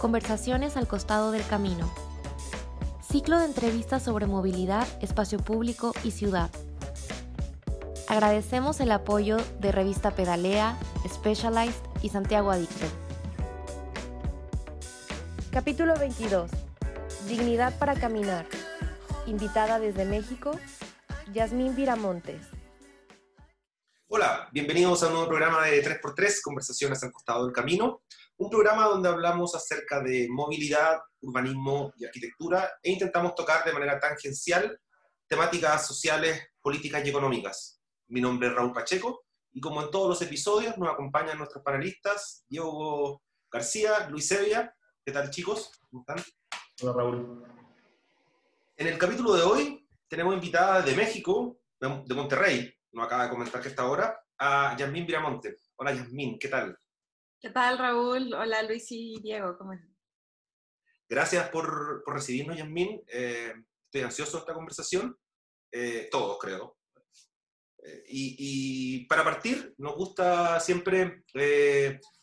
Conversaciones al costado del camino. Ciclo de entrevistas sobre movilidad, espacio público y ciudad. Agradecemos el apoyo de Revista Pedalea, Specialized y Santiago Adicto. Capítulo 22. Dignidad para caminar. Invitada desde México, Yasmín Viramontes. Hola, bienvenidos a un nuevo programa de 3x3, Conversaciones al costado del camino, un programa donde hablamos acerca de movilidad, urbanismo y arquitectura e intentamos tocar de manera tangencial temáticas sociales, políticas y económicas. Mi nombre es Raúl Pacheco y como en todos los episodios nos acompañan nuestros panelistas, Diego García, Luis Sevilla. ¿Qué tal chicos? ¿Cómo están? Hola Raúl. En el capítulo de hoy tenemos invitada de México, de Monterrey, nos acaba de comentar que está ahora, a Yasmín Viramonte. Hola Yasmín, ¿qué tal? ¿Qué tal Raúl? Hola Luis y Diego, ¿cómo están? Gracias por, por recibirnos Yasmín. Eh, estoy ansioso de esta conversación, eh, todos creo. Eh, y, y, para partir, nos gusta siempre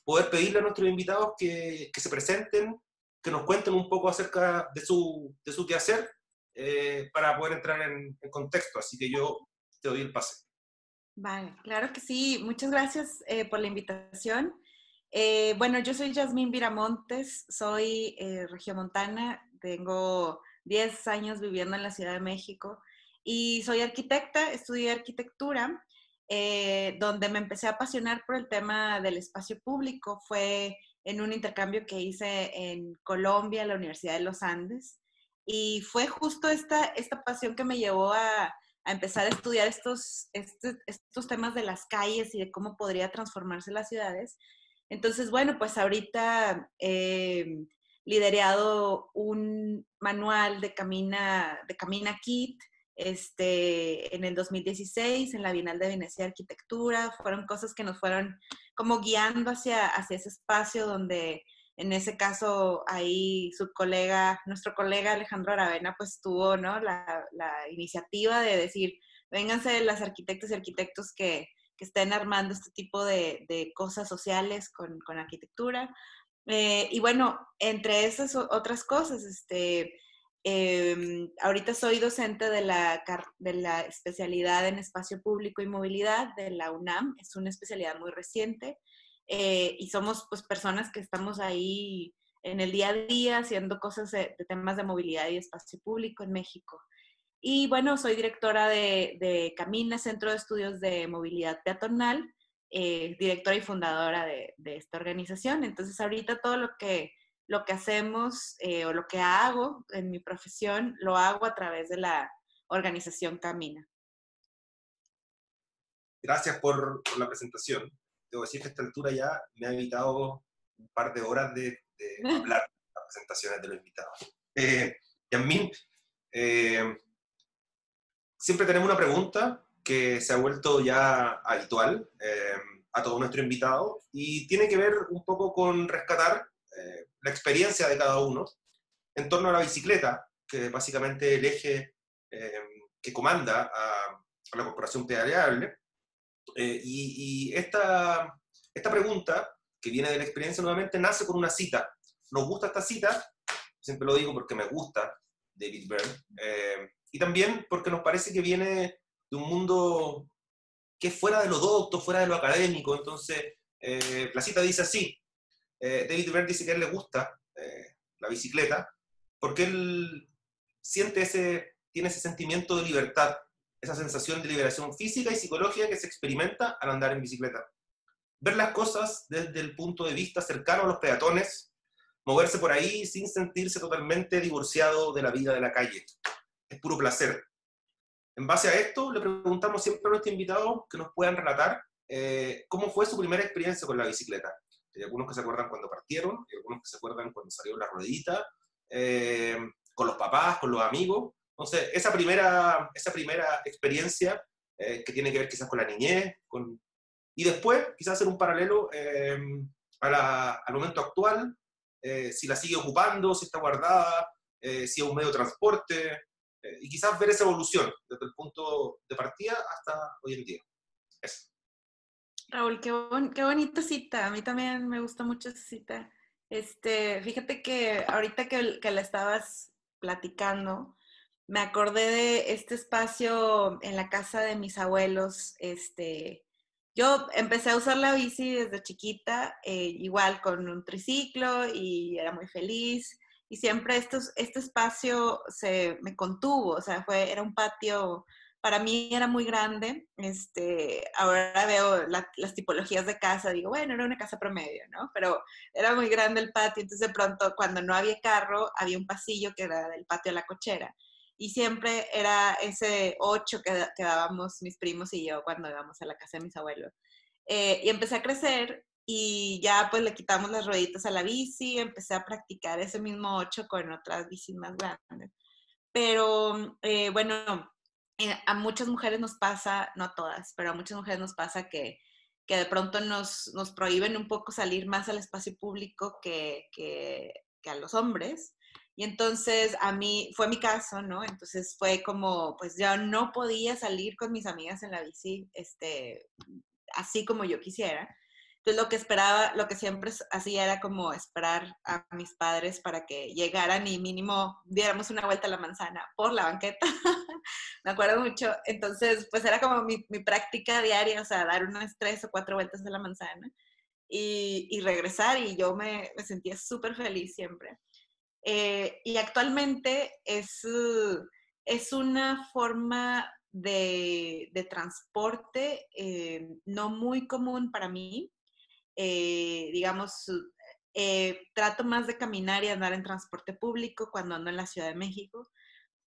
poder pedirle a nuestros invitados que, que, se presenten, que nos cuenten un poco acerca de su, de su quehacer para poder entrar en, en contexto. Así que yo te doy el pase. Vale, claro que sí. Muchas gracias eh, por la invitación. Eh, bueno, yo soy Yasmín Viramontes, soy eh, regiomontana, tengo 10 años viviendo en la Ciudad de México y soy arquitecta, estudié arquitectura, donde me empecé a apasionar por el tema del espacio público. Fue en un intercambio que hice en Colombia, en la Universidad de los Andes, y fue justo esta, esta pasión que me llevó a a empezar a estudiar estos, estos, estos, temas de las calles y de cómo podría transformarse las ciudades. Entonces, bueno, pues ahorita he eh, liderado un manual de Camina, de Camina Kit, este, en el 2016, en la Bienal de Venecia de Arquitectura. Fueron cosas que nos fueron como guiando hacia, hacia ese espacio donde en ese caso, ahí su colega, nuestro colega Alejandro Aravena, pues tuvo ¿no? la, la iniciativa de decir, vénganse las arquitectos y arquitectos que, que estén armando este tipo de, de cosas sociales con, con arquitectura. Eh, y bueno, entre esas otras cosas, este, eh, ahorita soy docente de la, de la especialidad en espacio público y movilidad de la UNAM, es una especialidad muy reciente. Eh, y somos pues personas que estamos ahí en el día a día haciendo cosas de, temas de movilidad y espacio público en México. Y bueno, soy directora de, de Camina, Centro de Estudios de Movilidad Peatonal, eh, directora y fundadora de, de, esta organización. Entonces ahorita todo lo que, lo que hacemos eh, o lo que hago en mi profesión, lo hago a través de la organización Camina. Gracias por, por la presentación debo decir que a esta altura ya me ha evitado un par de horas de, de hablar en las presentaciones de los invitados. Eh, Yasmin, eh, siempre tenemos una pregunta que se ha vuelto ya habitual eh, a todos nuestros invitados y tiene que ver un poco con rescatar eh, la experiencia de cada uno en torno a la bicicleta, que es básicamente el eje eh, que comanda a, a la corporación pedaleable eh, y, esta, esta pregunta, que viene de la experiencia nuevamente, nace con una cita. Nos gusta esta cita, siempre lo digo porque me gusta David Byrne, eh, y también porque nos parece que viene de un mundo que es fuera de lo docto, fuera de lo académico. Entonces, eh, la cita dice así, David Byrne dice que a él le gusta la bicicleta porque él siente ese, tiene ese sentimiento de libertad esa sensación de liberación física y psicológica que se experimenta al andar en bicicleta. Ver las cosas desde el punto de vista cercano a los peatones, moverse por ahí sin sentirse totalmente divorciado de la vida de la calle. Es puro placer. En base a esto, le preguntamos siempre a nuestros invitados que nos puedan relatar eh, cómo fue su primera experiencia con la bicicleta. Hay algunos que se acuerdan cuando partieron, hay algunos que se acuerdan cuando salió la ruedita, eh, con los papás, con los amigos, entonces, esa primera, esa primera experiencia eh, que tiene que ver quizás con la niñez, con... y después quizás hacer un paralelo eh, a la, al momento actual, eh, si la sigue ocupando, si está guardada, eh, si es un medio de transporte, eh, y quizás ver esa evolución desde el punto de partida hasta hoy en día. Eso. Raúl, qué, bon qué bonita cita. A mí también me gusta mucho esa cita. Este, fíjate que ahorita que, que la estabas platicando, me acordé de este espacio en la casa de mis abuelos. Este, yo empecé a usar la bici desde chiquita, eh, igual con un triciclo y era muy feliz. Y siempre estos, este espacio se me contuvo, o sea, fue, era un patio para mí era muy grande. Este, ahora veo las tipologías de casa, digo, bueno, era una casa promedio, ¿no? Pero era muy grande el patio, entonces de pronto cuando no había carro, había un pasillo que era del patio a la cochera. Y siempre era ese ocho que, que dábamos mis primos y yo cuando íbamos a la casa de mis abuelos. Eh, y empecé a crecer y ya pues le quitamos las rueditas a la bici, empecé a practicar ese mismo ocho con otras bicis más grandes. Pero eh, bueno, eh, a muchas mujeres nos pasa, no a todas, pero a muchas mujeres nos pasa que, que de pronto nos, nos, prohíben un poco salir más al espacio público que, que, que, a los hombres. Y entonces a mí, fue mi caso, ¿no? Entonces fue como, pues yo no podía salir con mis amigas en la bici, este, así como yo quisiera. Entonces lo que esperaba, lo que siempre hacía era como esperar a mis padres para que llegaran y mínimo diéramos una vuelta a la manzana por la banqueta. me acuerdo mucho. Entonces, pues era como mi, práctica diaria, o sea, dar unas tres o cuatro vueltas a la manzana y, y regresar y yo me, me sentía súper feliz siempre. Eh, y actualmente es, es una forma de, de transporte eh, no muy común para mí. Eh, digamos, eh, trato más de caminar y andar en transporte público cuando ando en la Ciudad de México.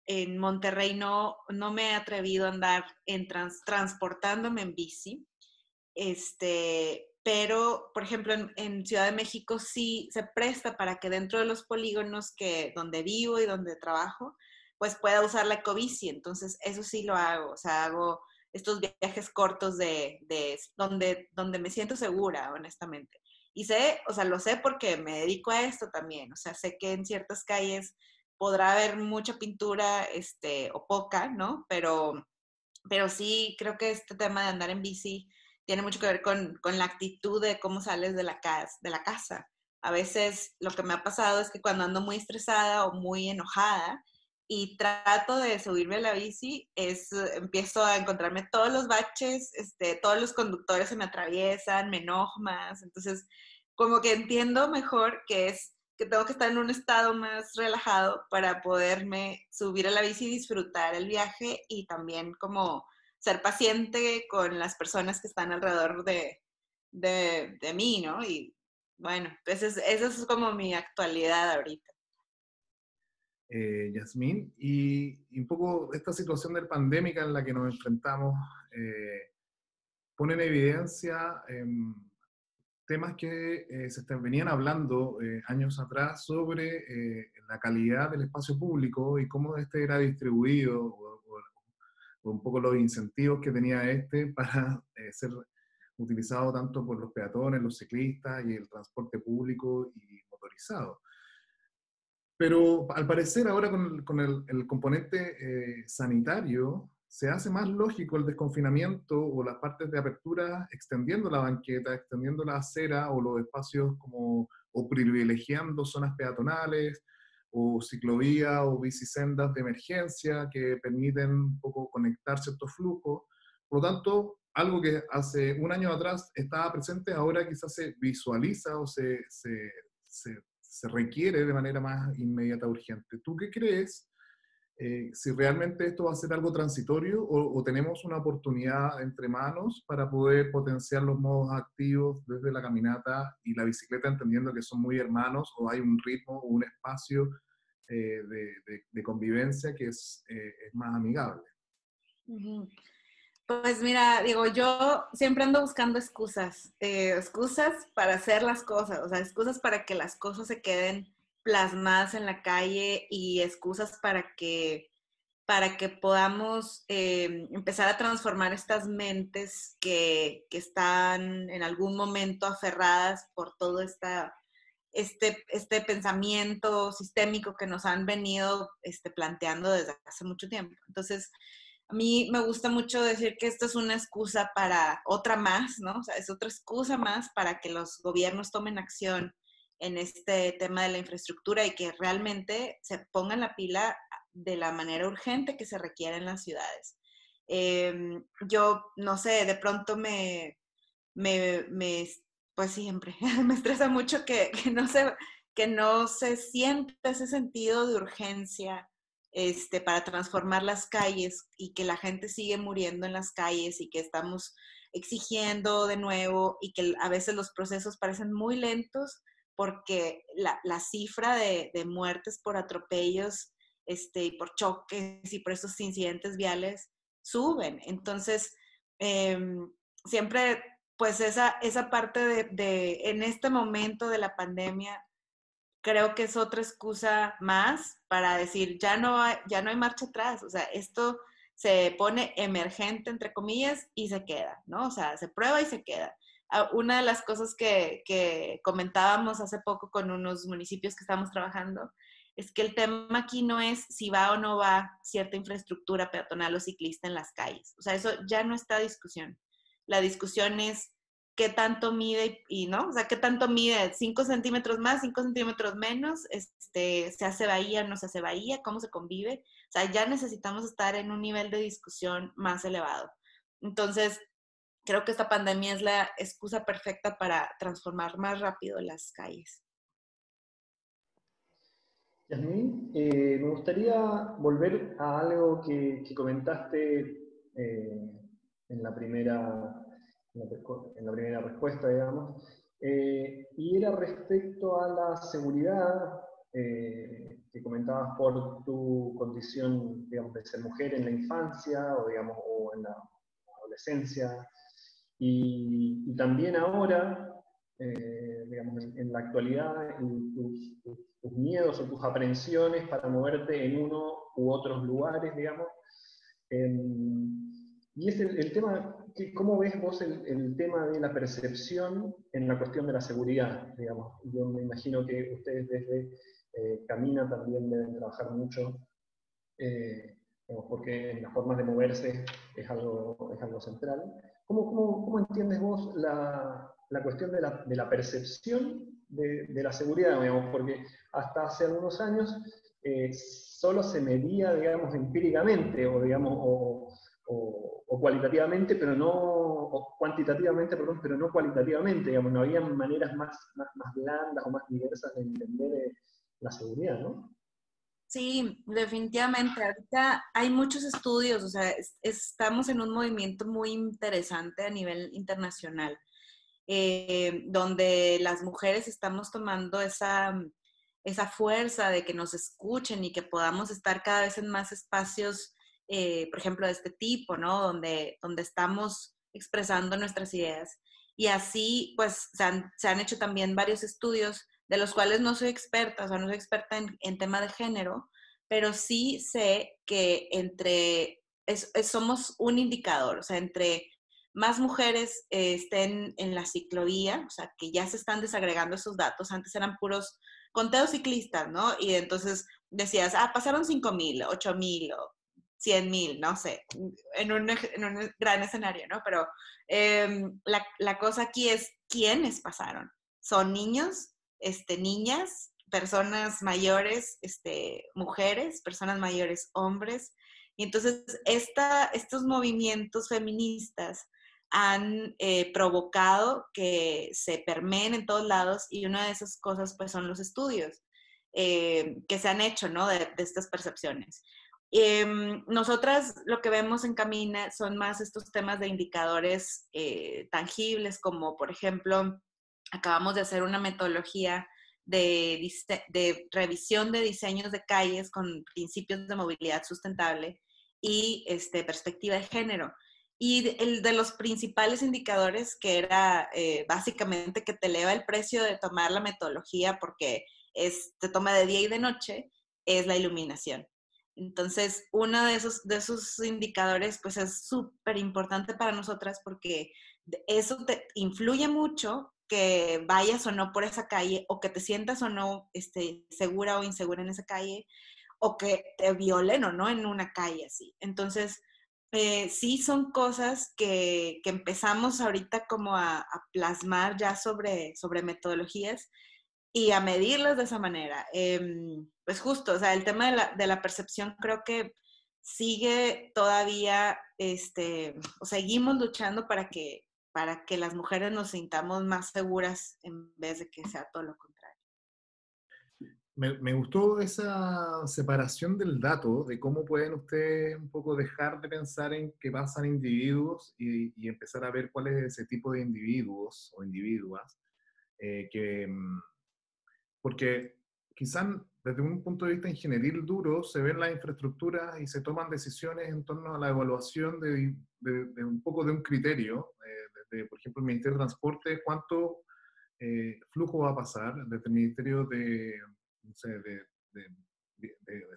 En Monterrey no, no me he atrevido a andar en transportándome en bici. Este, pero, por ejemplo, en, Ciudad de México sí se presta para que dentro de los polígonos que, donde vivo y donde trabajo, pues pueda usar la ecobici. Entonces, eso sí lo hago. O sea, hago estos viajes cortos de, de, donde, donde me siento segura, honestamente. Y sé, o sea, lo sé porque me dedico a esto también, o sea, sé que en ciertas calles podrá haber mucha pintura, este, o poca, ¿no? Pero, pero sí, creo que este tema de andar en bici tiene mucho que ver con, con la actitud de cómo sales de la, casa, de la casa. A veces lo que me ha pasado es que cuando ando muy estresada o muy enojada, y trato de subirme a la bici, es, empiezo a encontrarme todos los baches, este, todos los conductores se me atraviesan, me enojo más, entonces como que entiendo mejor que es que tengo que estar en un estado más relajado para poderme subir a la bici y disfrutar el viaje y también como ser paciente con las personas que están alrededor de, de, de mí, ¿no? Y bueno, pues esa es como mi actualidad ahorita eh, Yasmín, y, un poco esta situación del pandémica en la que nos enfrentamos eh, pone en evidencia em, temas que eh, se venían hablando eh, años atrás sobre la calidad del espacio público y cómo este era distribuido, un poco los incentivos que tenía este para ser utilizado tanto por los peatones, los ciclistas y el transporte público y motorizado. Pero al parecer ahora con el, el, componente eh, sanitario se hace más lógico el desconfinamiento o las partes de apertura extendiendo la banqueta, extendiendo la acera o los espacios como o privilegiando zonas peatonales o ciclovías o bicisendas de emergencia que permiten un poco conectar ciertos flujos. Por lo tanto, algo que hace un año atrás estaba presente, ahora quizás se visualiza o se, se, se se requiere de manera más inmediata, urgente. ¿Tú qué crees? Eh, si realmente esto va a ser algo transitorio o, tenemos una oportunidad entre manos para poder potenciar los modos activos desde la caminata y la bicicleta, entendiendo que son muy hermanos o hay un ritmo o un espacio eh, de, convivencia que es, eh, es más amigable. Pues mira, digo, yo siempre ando buscando excusas, eh, excusas para hacer las cosas, o sea, excusas para que las cosas se queden plasmadas en la calle y excusas para que, para que podamos eh, empezar a transformar estas mentes que, que, están en algún momento aferradas por todo esta, este, este pensamiento sistémico que nos han venido este, planteando desde hace mucho tiempo. Entonces, a mí me gusta mucho decir que esto es una excusa para otra más, ¿no? Es otra excusa más para que los gobiernos tomen acción en este tema de la infraestructura y que realmente se pongan la pila de la manera urgente que se requiere en las ciudades. Em, yo, no sé, de pronto me, me, me pues siempre, me estresa mucho que, que, no se, que no se siente ese sentido de urgencia este, para transformar las calles y que la gente sigue muriendo en las calles y que estamos exigiendo de nuevo y que a veces los procesos parecen muy lentos porque la, la cifra de, de, muertes por atropellos este, y por choques y por esos incidentes viales suben. Entonces, eh, siempre, pues esa, esa parte de, de, en este momento de la pandemia, creo que es otra excusa más para decir, ya no hay, ya no hay marcha atrás, o sea, esto se pone emergente, entre comillas, y se queda, ¿no? O sea, se prueba y se queda. Ah, una de las cosas que, comentábamos hace poco con unos municipios que estamos trabajando es que el tema aquí no es si va o no va cierta infraestructura peatonal o ciclista en las calles. O sea, eso ya no está discusión. La discusión es qué tanto mide y, no, o sea, qué tanto mide, 5 centímetros más, 5 centímetros menos, este, se hace bahía, no se hace bahía, cómo se convive. O sea, ya necesitamos estar en un nivel de discusión más elevado. Entonces, creo que esta pandemia es la excusa perfecta para transformar más rápido las calles. Yasmin, eh, me gustaría volver a algo que, comentaste eh, en la primera en la primera respuesta, digamos, eh, y era respecto a la seguridad eh, que comentabas por tu condición, digamos, de ser mujer en la infancia o, digamos, o en la adolescencia, y, también ahora, eh, digamos, en, la actualidad, tus, tus, miedos o tus aprensiones para moverte en uno u otros lugares, digamos. y es el, el tema ¿Cómo ves vos el, tema de la percepción en la cuestión de la seguridad? Digamos? Yo me imagino que ustedes desde eh, Camina también deben trabajar mucho, eh, porque en las formas de moverse es algo, es algo central. ¿Cómo, cómo, cómo entiendes vos la, la cuestión de la, de la percepción de, de, la seguridad? Digamos? Porque hasta hace algunos años eh, solo se medía, digamos, empíricamente o, digamos, o, o, cualitativamente, pero no, o cuantitativamente, perdón, pero no cualitativamente, digamos, no había maneras más, más, más blandas o más diversas de entender eh, la seguridad, ¿no? Sí, definitivamente. Ahorita hay muchos estudios, o sea, estamos en un movimiento muy interesante a nivel internacional, eh, donde las mujeres estamos tomando esa, esa fuerza de que nos escuchen y que podamos estar cada vez en más espacios eh, por ejemplo, de este tipo, ¿no? Donde, donde estamos expresando nuestras ideas. Y así, pues, se han, se han, hecho también varios estudios de los cuales no soy experta, o sea, no soy experta en, en tema de género, pero sí sé que entre, es, somos un indicador, o sea, entre más mujeres eh, estén en la ciclovía, o sea, que ya se están desagregando esos datos, antes eran puros conteos ciclistas, ¿no? Y entonces decías, ah, pasaron 5 mil, 8 mil, 100 mil, no sé, en un, gran escenario, ¿no? Pero eh, la, la, cosa aquí es quiénes pasaron. Son niños, este, niñas, personas mayores, este, mujeres, personas mayores, hombres. Y entonces esta, estos movimientos feministas han eh, provocado que se permeen en todos lados y una de esas cosas pues son los estudios eh, que se han hecho, ¿no? De, estas percepciones. Eh, nosotras lo que vemos en Camina son más estos temas de indicadores eh, tangibles, como por ejemplo, acabamos de hacer una metodología de, de, revisión de diseños de calles con principios de movilidad sustentable y este, perspectiva de género. Y el de los principales indicadores, que era eh, básicamente que te eleva el precio de tomar la metodología porque es, te toma de día y de noche, es la iluminación. Entonces, uno de esos, de esos indicadores, pues es súper importante para nosotras porque eso te influye mucho que vayas o no por esa calle, o que te sientas o no este, segura o insegura en esa calle, o que te violen o no en una calle así. Entonces, eh, sí son cosas que, que, empezamos ahorita como a, a, plasmar ya sobre, sobre metodologías y a medirlos de esa manera. Em, pues justo, o sea, el tema de la, de la percepción creo que sigue todavía, este, o seguimos luchando para que, para que las mujeres nos sintamos más seguras en vez de que sea todo lo contrario. Me, gustó esa separación del dato, de cómo pueden ustedes un poco dejar de pensar en que pasan individuos y, y empezar a ver cuál es ese tipo de individuos o individuas eh, que, mm, porque quizás desde un punto de vista ingenieril duro se ven las infraestructuras y se toman decisiones en torno a la evaluación de, de, un poco de un criterio, eh, por ejemplo, el Ministerio de Transporte, cuánto eh, flujo va a pasar, desde el Ministerio de, no sé, de,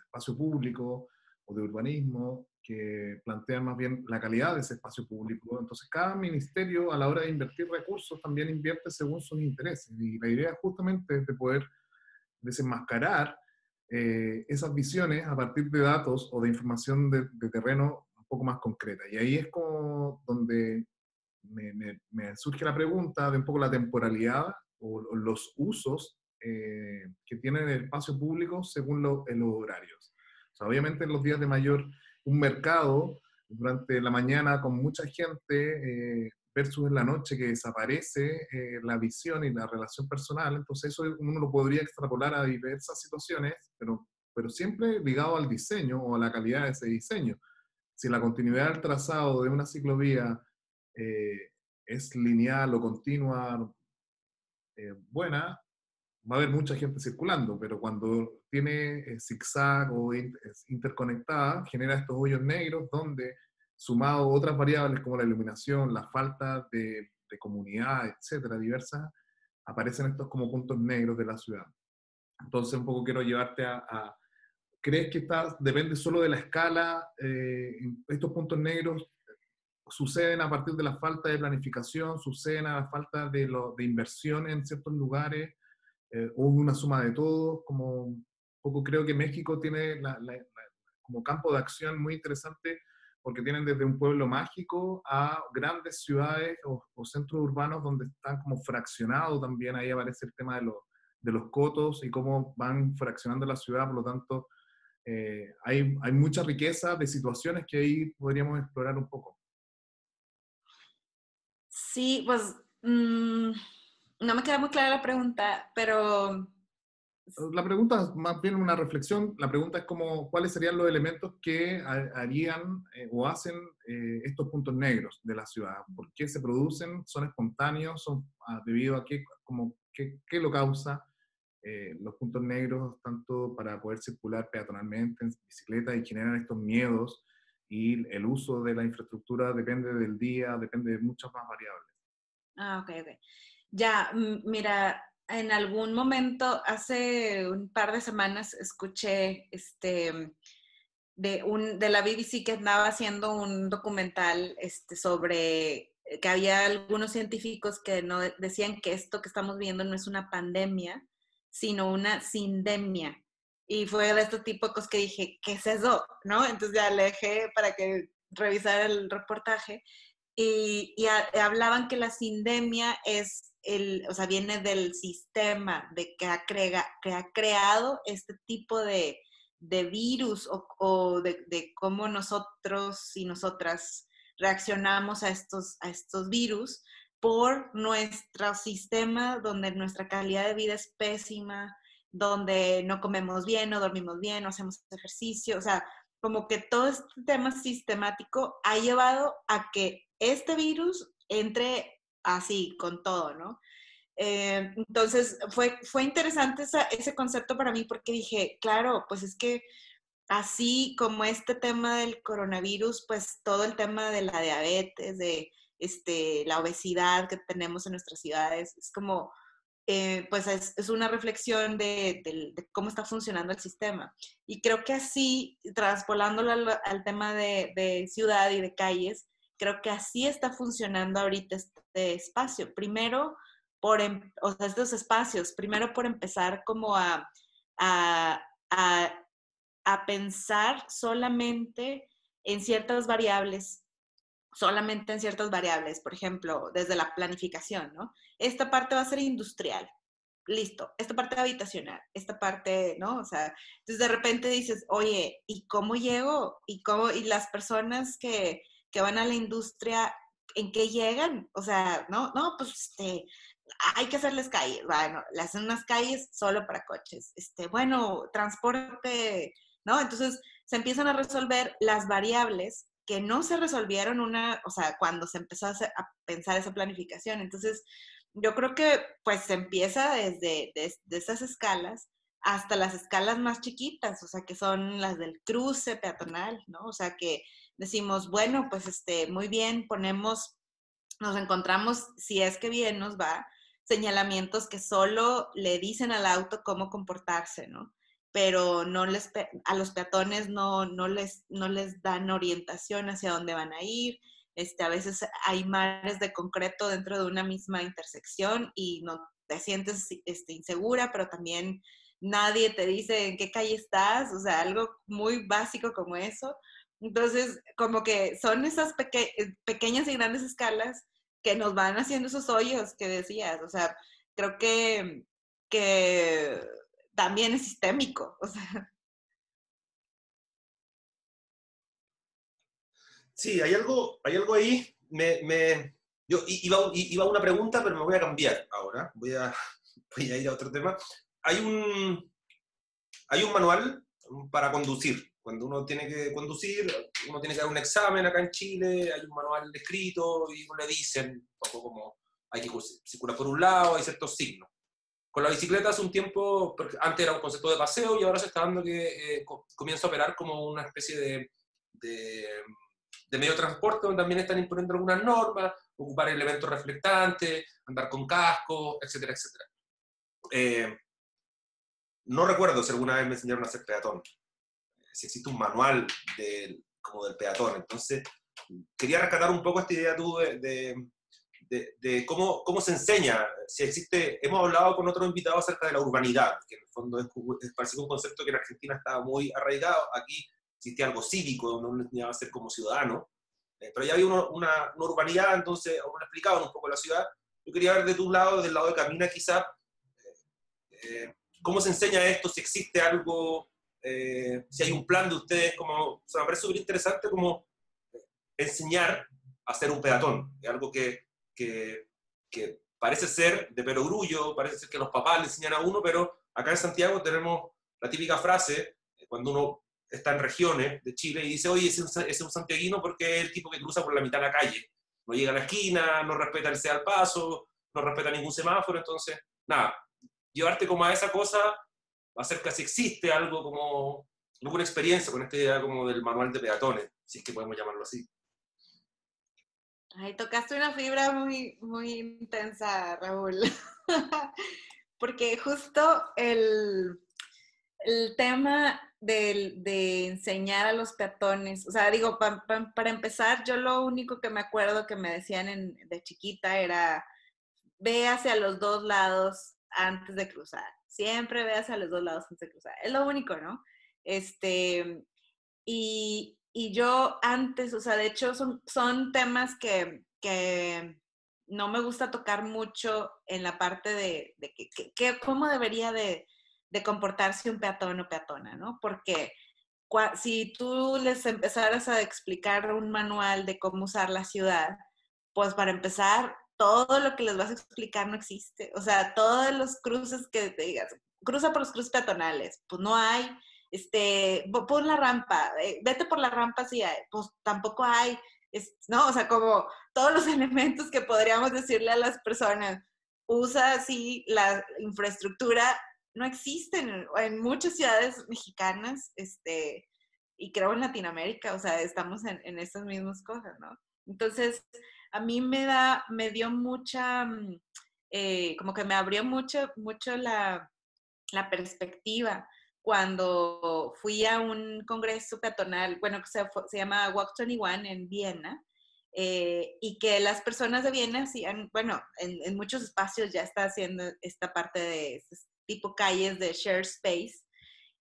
Espacio Público o de Urbanismo, que plantean más bien la calidad de ese espacio público. Entonces, cada ministerio a la hora de invertir recursos también invierte según sus intereses. Y la idea justamente es de poder desenmascarar eh, esas visiones a partir de datos o de información de, terreno un poco más concreta. Y ahí es como donde me, surge la pregunta de un poco la temporalidad o, los usos eh, que tiene el espacio público según los horarios. O sea, obviamente en los días de mayor, un mercado durante la mañana con mucha gente, eh, versus en la noche que desaparece eh, la visión y la relación personal. Entonces eso uno lo podría extrapolar a diversas situaciones, pero, pero siempre ligado al diseño o a la calidad de ese diseño. Si la continuidad del trazado de una ciclovía eh, es lineal o continua, eh, buena, va a haber mucha gente circulando, pero cuando tiene zigzag o es interconectada, genera estos hoyos negros donde sumado otras variables como la iluminación, la falta de, comunidad, etcétera, diversas, aparecen estos como puntos negros de la ciudad. Entonces, un poco quiero llevarte a, ¿crees que está, depende solo de la escala? Eh, estos puntos negros suceden a partir de la falta de planificación, suceden a la falta de, lo, de inversión en ciertos lugares, eh, o una suma de todo, como poco creo que México tiene como campo de acción muy interesante porque tienen desde un pueblo mágico a grandes ciudades o, centros urbanos donde están como fraccionados también, ahí aparece el tema de, de los cotos y cómo van fraccionando la ciudad, por lo tanto, eh, hay, hay mucha riqueza de situaciones que ahí podríamos explorar un poco. Sí, pues mm, no me queda muy clara la pregunta, pero la pregunta es más bien una reflexión. La pregunta es como, ¿cuáles serían los elementos que harían eh, o hacen eh, estos puntos negros de la ciudad? ¿Por qué se producen? ¿Son espontáneos? ¿Son ah, debido a qué, como, qué, qué lo causa? Eh, los puntos negros, tanto para poder circular peatonalmente en bicicleta y generan estos miedos y el uso de la infraestructura depende del día, depende de muchas más variables. Ah, ok, ok. Ya, mira, en algún momento, hace un par de semanas, escuché este, de, un, de la BBC que andaba haciendo un documental este, sobre que había algunos científicos que no decían que esto que estamos viendo no es una pandemia, sino una sindemia. Y fue de este tipo de cosas que dije, ¿qué es eso? ¿No? Entonces ya le dejé para que revisara el reportaje. Y, y hablaban que la sindemia es el, o sea, viene del sistema de que ha, crea, que ha creado este tipo de, de virus o, o de, de, cómo nosotros y nosotras reaccionamos a estos, a estos virus por nuestro sistema donde nuestra calidad de vida es pésima, donde no comemos bien, no dormimos bien, no hacemos ejercicio, o sea, como que todo este tema sistemático ha llevado a que este virus entre así, con todo, ¿no? Eh, entonces, fue, fue interesante ese concepto para mí porque dije, claro, pues es que así como este tema del coronavirus, pues todo el tema de la diabetes, de este, la obesidad que tenemos en nuestras ciudades, es como, eh, pues es, una reflexión de, cómo está funcionando el sistema. Y creo que así, traspolándolo al, tema de, de, ciudad y de calles, creo que así está funcionando ahorita este espacio. Primero, por, em, o sea, estos espacios, primero por empezar como a, a, a, pensar solamente en ciertas variables, solamente en ciertas variables, por ejemplo, desde la planificación, ¿no? Esta parte va a ser industrial. listo, esta parte habitacional, esta parte, ¿no? O sea, entonces de repente dices, oye, ¿y cómo llego? ¿Y cómo, y las personas que, que van a la industria, ¿en qué llegan? O sea, no, no, pues este, hay que hacerles calles, bueno, le hacen unas calles solo para coches, este, bueno, transporte, ¿no? Entonces se empiezan a resolver las variables que no se resolvieron una, o sea, cuando se empezó a, pensar esa planificación. Entonces, yo creo que pues se empieza desde de, esas escalas hasta las escalas más chiquitas, o sea, que son las del cruce peatonal, ¿no? O sea, que decimos, bueno, pues este, muy bien, ponemos, nos encontramos, si es que bien nos va, señalamientos que solo le dicen al auto cómo comportarse, ¿no? Pero no les, a los peatones no, no, les, no les dan orientación hacia dónde van a ir, este, a veces hay mares de concreto dentro de una misma intersección y no te sientes este, insegura, pero también nadie te dice en qué calle estás, o sea, algo muy básico como eso. Entonces, como que son esas eh, pequeñas y grandes escalas que nos van haciendo esos hoyos que decías, o sea, creo que, que también es sistémico, o sea. Sí, hay algo, hay algo ahí. Me, yo iba, iba a una pregunta, pero me voy a cambiar ahora. Voy a, voy a ir a otro tema. Hay un, hay un manual para conducir. Cuando uno tiene que conducir, uno tiene que dar un examen acá en Chile, hay un manual escrito y uno le dicen un poco como hay que circular por un lado, hay ciertos signos. Con la bicicleta hace un tiempo, antes era un concepto de paseo y ahora se está dando que eh, comienza a operar como una especie de, de de medio de transporte donde también están imponiendo algunas normas, ocupar elementos reflectantes, andar con casco, etcétera, etcétera. Eh, no recuerdo si alguna vez me enseñaron a hacer peatón, si existe un manual de, como del peatón. Entonces, quería rescatar un poco esta idea tú de, de, de, cómo, cómo se enseña, si existe, hemos hablado con otro invitado acerca de la urbanidad, que en el fondo es, parece un concepto que en Argentina estaba muy arraigado, aquí existía algo cívico, donde uno enseñaba a ser como ciudadano, eh, pero ya había una, una, urbanidad, entonces uno explicaban un poco la ciudad. Yo quería ver de tu lado, del lado de Camina, quizá, eh, eh, cómo se enseña esto, si existe algo, si hay un plan de ustedes, como, o sea, me parece súper interesante como enseñar a ser un peatón, es algo que, que, que parece ser de perogrullo, parece ser que los papás le enseñan a uno, pero acá en Santiago tenemos la típica frase, cuando uno está en regiones de Chile y dice, oye, ese es un santiaguino porque es el tipo que cruza por la mitad de la calle. No llega a la esquina, no respeta el sea al paso, no respeta ningún semáforo, entonces, nada, llevarte como a esa cosa va a hacer casi existe algo como alguna experiencia con esta idea como del manual de peatones, si es que podemos llamarlo así. Ay, tocaste una fibra muy, muy intensa, Raúl. Porque justo el, el tema de, enseñar a los peatones, o sea, digo, para empezar, yo lo único que me acuerdo que me decían de chiquita era, ve hacia los dos lados antes de cruzar, siempre ve hacia los dos lados antes de cruzar, es lo único, ¿no? Este, y, yo antes, o sea, de hecho son, son temas que, no me gusta tocar mucho en la parte de, que, cómo debería de, de comportarse un peatón o peatona, ¿no? Porque si tú les empezaras a explicar un manual de cómo usar la ciudad, pues para empezar, todo lo que les vas a explicar no existe. O sea, todos los cruces que te digas, cruza por los cruces peatonales, pues no hay. Este, pon la rampa, eh, vete por la rampa si pues tampoco hay. no, o sea, como todos los elementos que podríamos decirle a las personas, usa así la infraestructura no existen en muchas ciudades mexicanas, este, y creo en Latinoamérica, o sea, estamos en, en estas mismas cosas, ¿no? Entonces, a mí me da, me dio mucha, mm, eh, como que me abrió mucho, mucho la, la, perspectiva cuando fui a un congreso peatonal, bueno, que se, se llama Walk 21 en Viena, eh, y que las personas de Viena hacían, bueno, en, en, muchos espacios ya está haciendo esta parte de tipo calles de share space.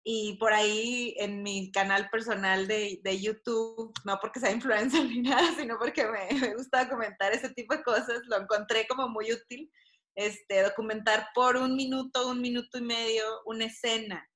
Y por ahí en mi canal personal de, de YouTube, no porque sea influencer ni nada, sino porque me, me, gusta comentar ese tipo de cosas, lo encontré como muy útil. este, documentar por un minuto, un minuto y medio una escena.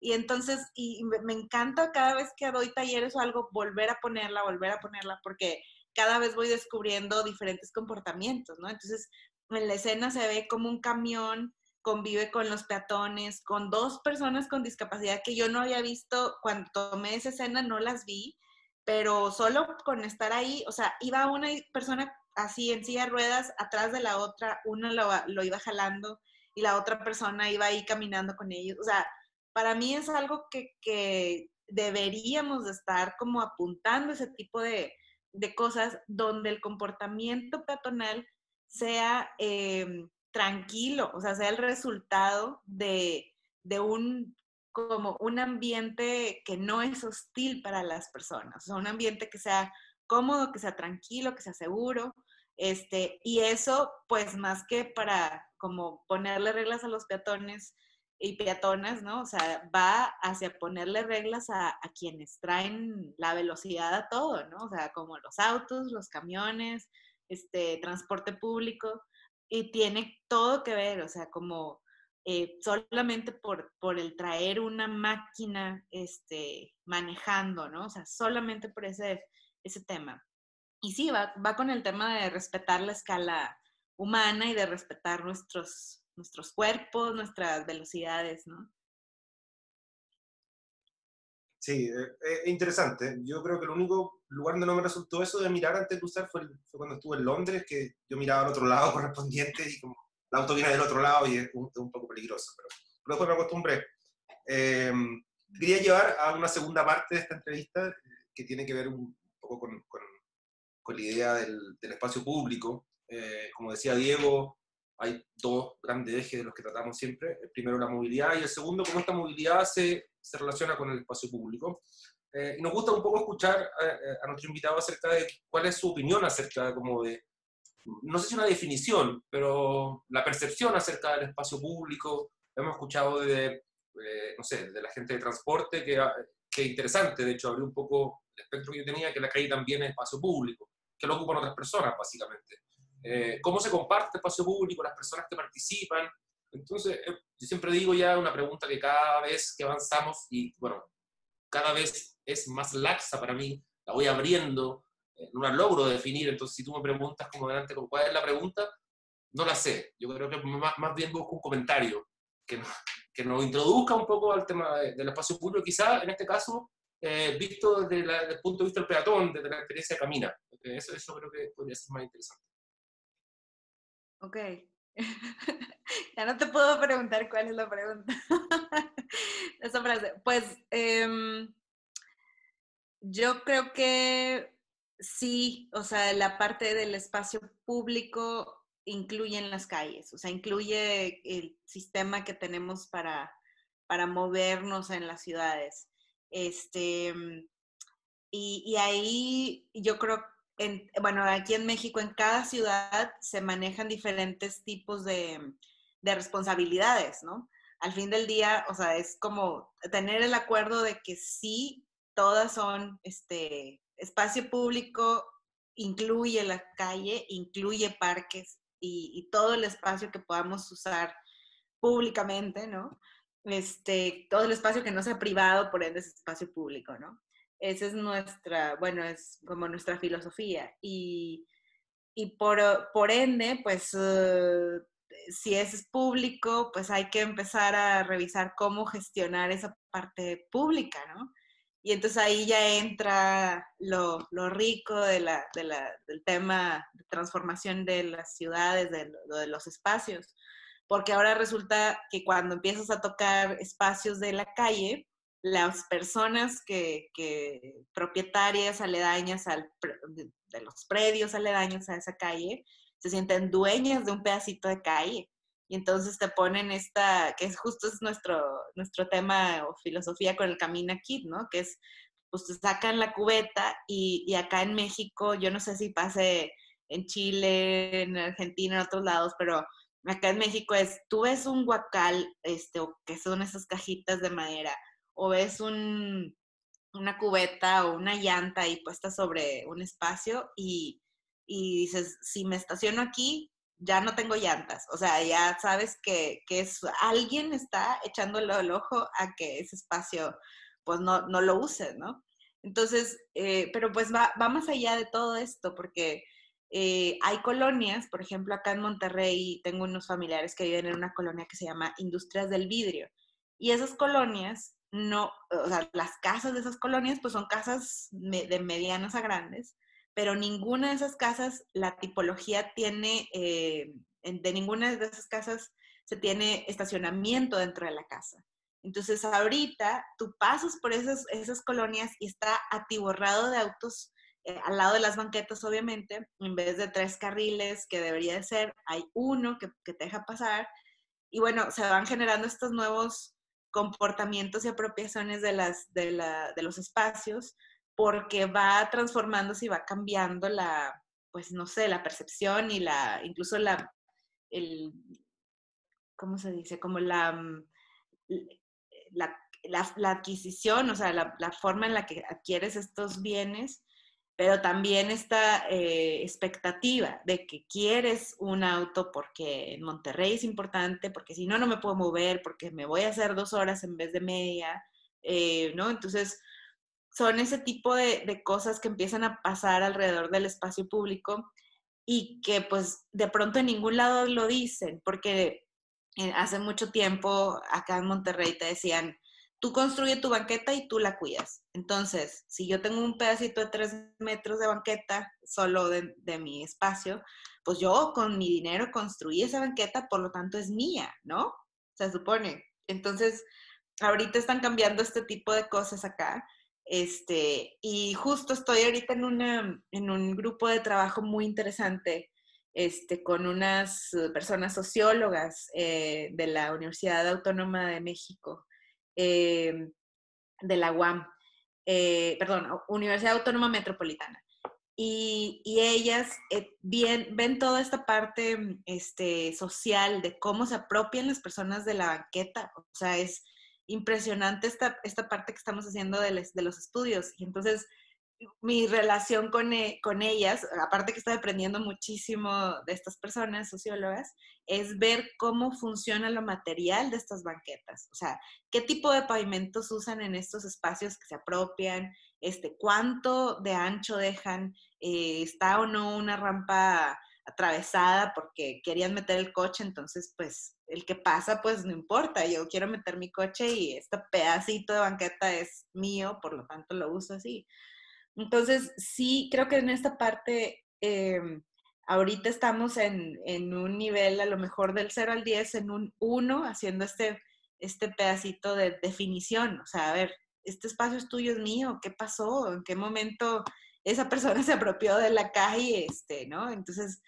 Y entonces, y me encanta cada vez que doy talleres o algo, volver a ponerla, volver a ponerla, porque cada vez voy descubriendo diferentes comportamientos, ¿no? Entonces, en la escena se ve como un camión convive con los peatones, con dos personas con discapacidad que yo no había visto cuando tomé esa escena, no las vi, pero solo con estar ahí, o sea, iba una persona así en silla de ruedas atrás de la otra, una lo, iba jalando y la otra persona iba ahí caminando con ellos. O sea, para mí es algo que, que deberíamos de estar como apuntando ese tipo de, de cosas donde el comportamiento peatonal sea eh, tranquilo, o sea, sea el resultado de, de un como un ambiente que no es hostil para las personas, o sea, un ambiente que sea cómodo, que sea tranquilo, que sea seguro, este, y eso, pues más que para como ponerle reglas a los peatones y peatonas, ¿no? O sea, va hacia ponerle reglas a, a quienes traen la velocidad a todo, ¿no? O sea, como los autos, los camiones, este, transporte público, y tiene todo que ver, o sea, como eh, solamente por, por el traer una máquina este, manejando, ¿no? O sea, solamente por ese, ese tema. Y sí, va, va con el tema de respetar la escala humana y de respetar nuestros, nuestros cuerpos, nuestras velocidades, ¿no? Sí, es eh, eh, interesante. Yo creo que el único lugar donde no me resultó eso de mirar antes de cruzar fue, fue, cuando estuve en Londres, que yo miraba al otro lado correspondiente y como la auto viene del otro lado y es un, un poco peligroso, pero, pero, después me acostumbré. Eh, quería llevar a una segunda parte de esta entrevista que tiene que ver un poco con, con, con la idea del, del espacio público. como decía Diego, hay dos grandes ejes de los que tratamos siempre. El primero, la movilidad, y el segundo, cómo esta movilidad se se relaciona con el espacio público. Eh, y nos gusta un poco escuchar a, nuestro invitado acerca de cuál es su opinión acerca como de, no sé si una definición, pero la percepción acerca del espacio público. Hemos escuchado de, eh, no sé, de la gente de transporte, que, que interesante, de hecho, abrió un poco el espectro que yo tenía, que la calle también es espacio público, que lo ocupan otras personas, básicamente. Eh, ¿Cómo se comparte el espacio público, las personas que participan? Entonces, eh, yo siempre digo ya una pregunta que cada vez que avanzamos, y bueno, cada vez es más laxa para mí, la voy abriendo, eh, no la logro definir, entonces si tú me preguntas como delante, ¿cuál es la pregunta? No la sé. Yo creo que más, más bien busco un comentario que que nos introduzca un poco al tema del espacio público, quizá en este caso, eh, visto desde, el punto de vista del peatón, desde la experiencia de camina. Eso, eso creo que podría ser más interesante. Ok, ya no te puedo preguntar cuál es la pregunta. Esa frase. Pues em, yo creo que sí, o sea, la parte del espacio público incluye en las calles, o sea, incluye el sistema que tenemos para, para movernos en las ciudades. Este, y, y ahí yo creo bueno, aquí en México, en cada ciudad se manejan diferentes tipos de, responsabilidades, ¿no? Al fin del día, o sea, es como tener el acuerdo de que sí, todas son este espacio público, incluye la calle, incluye parques y, y, todo el espacio que podamos usar públicamente, ¿no? Este, todo el espacio que no sea privado, por ende es espacio público, ¿no? Esa es nuestra, bueno, es como nuestra filosofía. Y, y por, por, ende, pues uh, si es público, pues hay que empezar a revisar cómo gestionar esa parte pública, ¿no? Y entonces ahí ya entra lo, lo rico de la, de la, del tema de transformación de las ciudades, de, de los espacios, porque ahora resulta que cuando empiezas a tocar espacios de la calle, las personas que, propietarias aledañas al, de los predios aledaños a esa calle se sienten dueñas de un pedacito de calle. Y entonces te ponen esta, que es justo es nuestro, nuestro tema o filosofía con el Camina Kit, ¿no? Que es, pues te sacan la cubeta y, y acá en México, yo no sé si pase en Chile, en Argentina, en otros lados, pero acá en México es, tú ves un guacal, este, o que son esas cajitas de madera, o ves un, una cubeta o una llanta ahí puesta sobre un espacio y, y dices, si me estaciono aquí, ya no tengo llantas. O sea, ya sabes que, que es, alguien está echándole el ojo a que ese espacio pues no, no lo use, ¿no? Entonces, eh, pero pues va, va, más allá de todo esto, porque eh, hay colonias, por ejemplo, acá en Monterrey tengo unos familiares que viven en una colonia que se llama Industrias del Vidrio. Y esas colonias, no, o sea, las casas de esas colonias, pues son casas de medianas a grandes, pero ninguna de esas casas, la tipología tiene, eh, de ninguna de esas casas se tiene estacionamiento dentro de la casa. Entonces ahorita tú pasas por esas, esas colonias y está atiborrado de autos eh, al lado de las banquetas, obviamente, en vez de tres carriles que debería de ser, hay uno que, que te deja pasar. Y bueno, se van generando estos nuevos comportamientos y apropiaciones de, las, de, la, de los espacios, porque va transformándose y va cambiando la, pues no sé, la percepción y la, incluso la, el, ¿cómo se dice? Como la, mm, la, la, adquisición, o sea, la, la, forma en la que adquieres estos bienes, pero también esta eh, expectativa de que quieres un auto porque en Monterrey es importante, porque si no, no me puedo mover, porque me voy a hacer dos horas en vez de media, eh, ¿no? Entonces, son ese tipo de, cosas que empiezan a pasar alrededor del espacio público y que pues de pronto en ningún lado lo dicen, porque eh, hace mucho tiempo acá en Monterrey te decían, tú construye tu banqueta y tú la cuidas. Entonces, si yo tengo un pedacito de tres metros de banqueta solo de, de, mi espacio, pues yo con mi dinero construí esa banqueta, por lo tanto es mía, ¿no? Se supone. Entonces, ahorita están cambiando este tipo de cosas acá este, y justo estoy ahorita en, una, en un grupo de trabajo muy interesante este, con unas personas sociólogas eh, de la Universidad Autónoma de México, eh, de la UAM, eh, perdón, Universidad Autónoma Metropolitana. Y, y ellas bien, ven toda esta parte este, social de cómo se apropian las personas de la banqueta. O sea, es, impresionante esta, esta parte que estamos haciendo de, de los estudios. Y entonces mi relación con, e, con, ellas, aparte que estoy aprendiendo muchísimo de estas personas, sociólogas, es ver cómo funciona lo material de estas banquetas. O sea, qué tipo de pavimentos usan en estos espacios que se apropian, este, cuánto de ancho dejan, eh, está o no una rampa atravesada porque querían meter el coche, entonces pues el que pasa pues no importa, yo quiero meter mi coche y este pedacito de banqueta es mío, por lo tanto lo uso así. Entonces sí, creo que en esta parte em, ahorita estamos en, en, un nivel a lo mejor del 0 al 10, en un 1, haciendo este, este pedacito de definición, o sea, a ver, este espacio es tuyo, es mío, ¿qué pasó? ¿En qué momento esa persona se apropió de la calle? Este, ¿no? Entonces,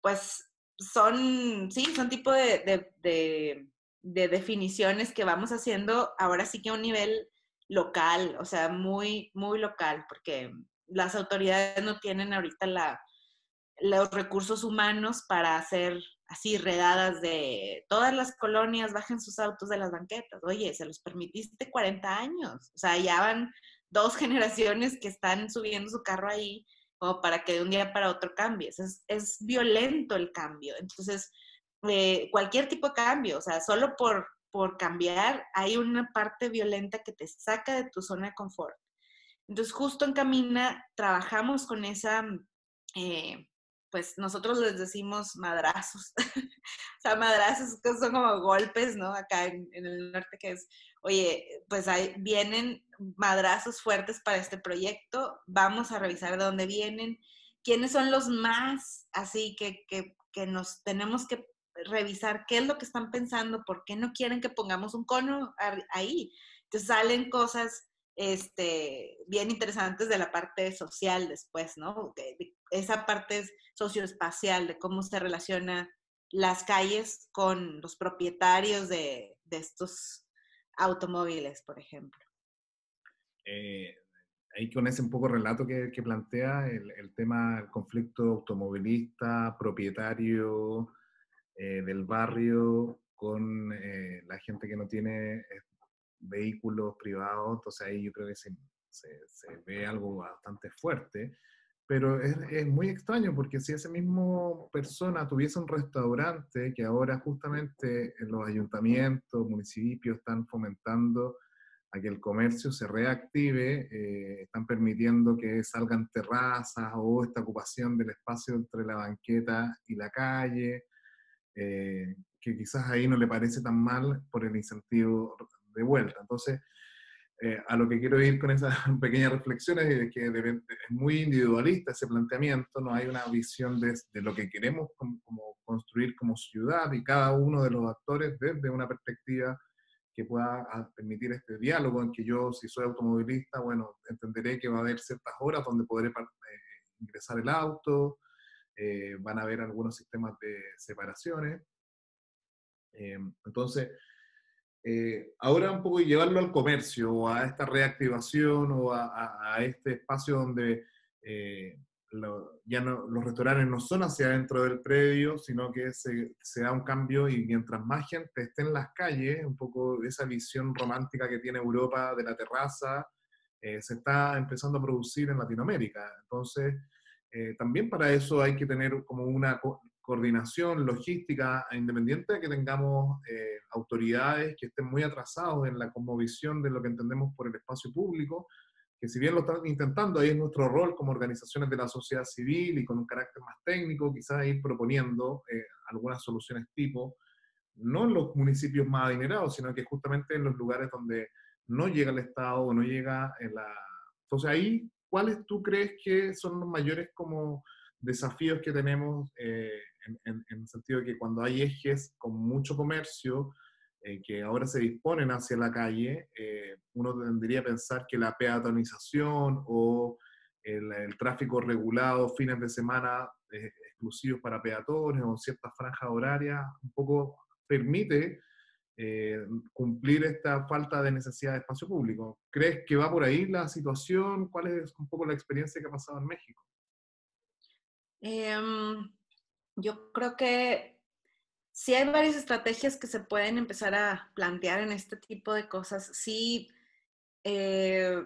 pues son, sí, son tipo de, de, definiciones que vamos haciendo ahora sí que a un nivel local, o sea, muy, muy local, porque las autoridades no tienen ahorita la, los recursos humanos para hacer así redadas de todas las colonias bajen sus autos de las banquetas. Oye, se los permitiste 40 años, o sea, ya van dos generaciones que están subiendo su carro ahí como para que de un día para otro cambies. Es, violento el cambio. Entonces, eh, cualquier tipo de cambio, o sea, solo por, por cambiar hay una parte violenta que te saca de tu zona de confort. Entonces, justo en Camina trabajamos con esa, eh, pues nosotros les decimos madrazos, o sea, madrazos que son como golpes, ¿no? Acá en, en el norte que es oye, pues ahí vienen madrazos fuertes para este proyecto, vamos a revisar de dónde vienen, quiénes son los más, así que, que, que nos tenemos que revisar qué es lo que están pensando, por qué no quieren que pongamos un cono ahí. Entonces salen cosas este, bien interesantes de la parte social después, ¿no? Esa parte socioespacial de cómo se relaciona las calles con los propietarios de, estos automóviles, por ejemplo. Eh, ahí con ese un poco relato que, plantea el, tema del conflicto automovilista, propietario eh, del barrio con eh, la gente que no tiene vehículos privados, entonces ahí yo creo que se, se, ve algo bastante fuerte. pero es, es, muy extraño porque si esa misma persona tuviese un restaurante que ahora justamente en los ayuntamientos, municipios están fomentando a que el comercio se reactive, eh, están permitiendo que salgan terrazas o esta ocupación del espacio entre la banqueta y la calle, eh, que quizás ahí no le parece tan mal por el incentivo de vuelta. Entonces, eh, a lo que quiero ir con esas pequeñas reflexiones es que es muy individualista ese planteamiento, no hay una visión de, de lo que queremos como, construir como ciudad y cada uno de los actores desde una perspectiva que pueda ah, permitir este diálogo en que yo, si soy automovilista, bueno, entenderé que va a haber ciertas horas donde podré eh, ingresar el auto, eh, van a haber algunos sistemas de separaciones. entonces, eh, ahora un poco llevarlo al comercio o a esta reactivación o a, este espacio donde eh, ya no, los restaurantes no son hacia adentro del predio, sino que se, se, da un cambio y mientras más gente esté en las calles, un poco esa visión romántica que tiene Europa de la terraza, eh, se está empezando a producir en Latinoamérica. Entonces, también para eso hay que tener como una coordinación logística, independiente de que tengamos eh, autoridades que estén muy atrasados en la visión de lo que entendemos por el espacio público, que si bien lo están intentando, ahí es nuestro rol como organizaciones de la sociedad civil y con un carácter más técnico, quizás ir proponiendo eh, algunas soluciones tipo, no en los municipios más adinerados, sino que justamente en los lugares donde no llega el Estado o no llega en la... Entonces ahí, ¿cuáles tú crees que son los mayores como desafíos que tenemos eh, en, el sentido de que cuando hay ejes con mucho comercio eh, que ahora se disponen hacia la calle, eh, uno tendría que pensar que la peatonización o el, tráfico regulado fines de semana exclusivos para peatones o ciertas franjas horarias un poco permite cumplir esta falta de necesidad de espacio público. ¿Crees que va por ahí la situación? ¿Cuál es un poco la experiencia que ha pasado en México? Em, yo creo que sí hay varias estrategias que se pueden empezar a plantear en este tipo de cosas. Sí, eh,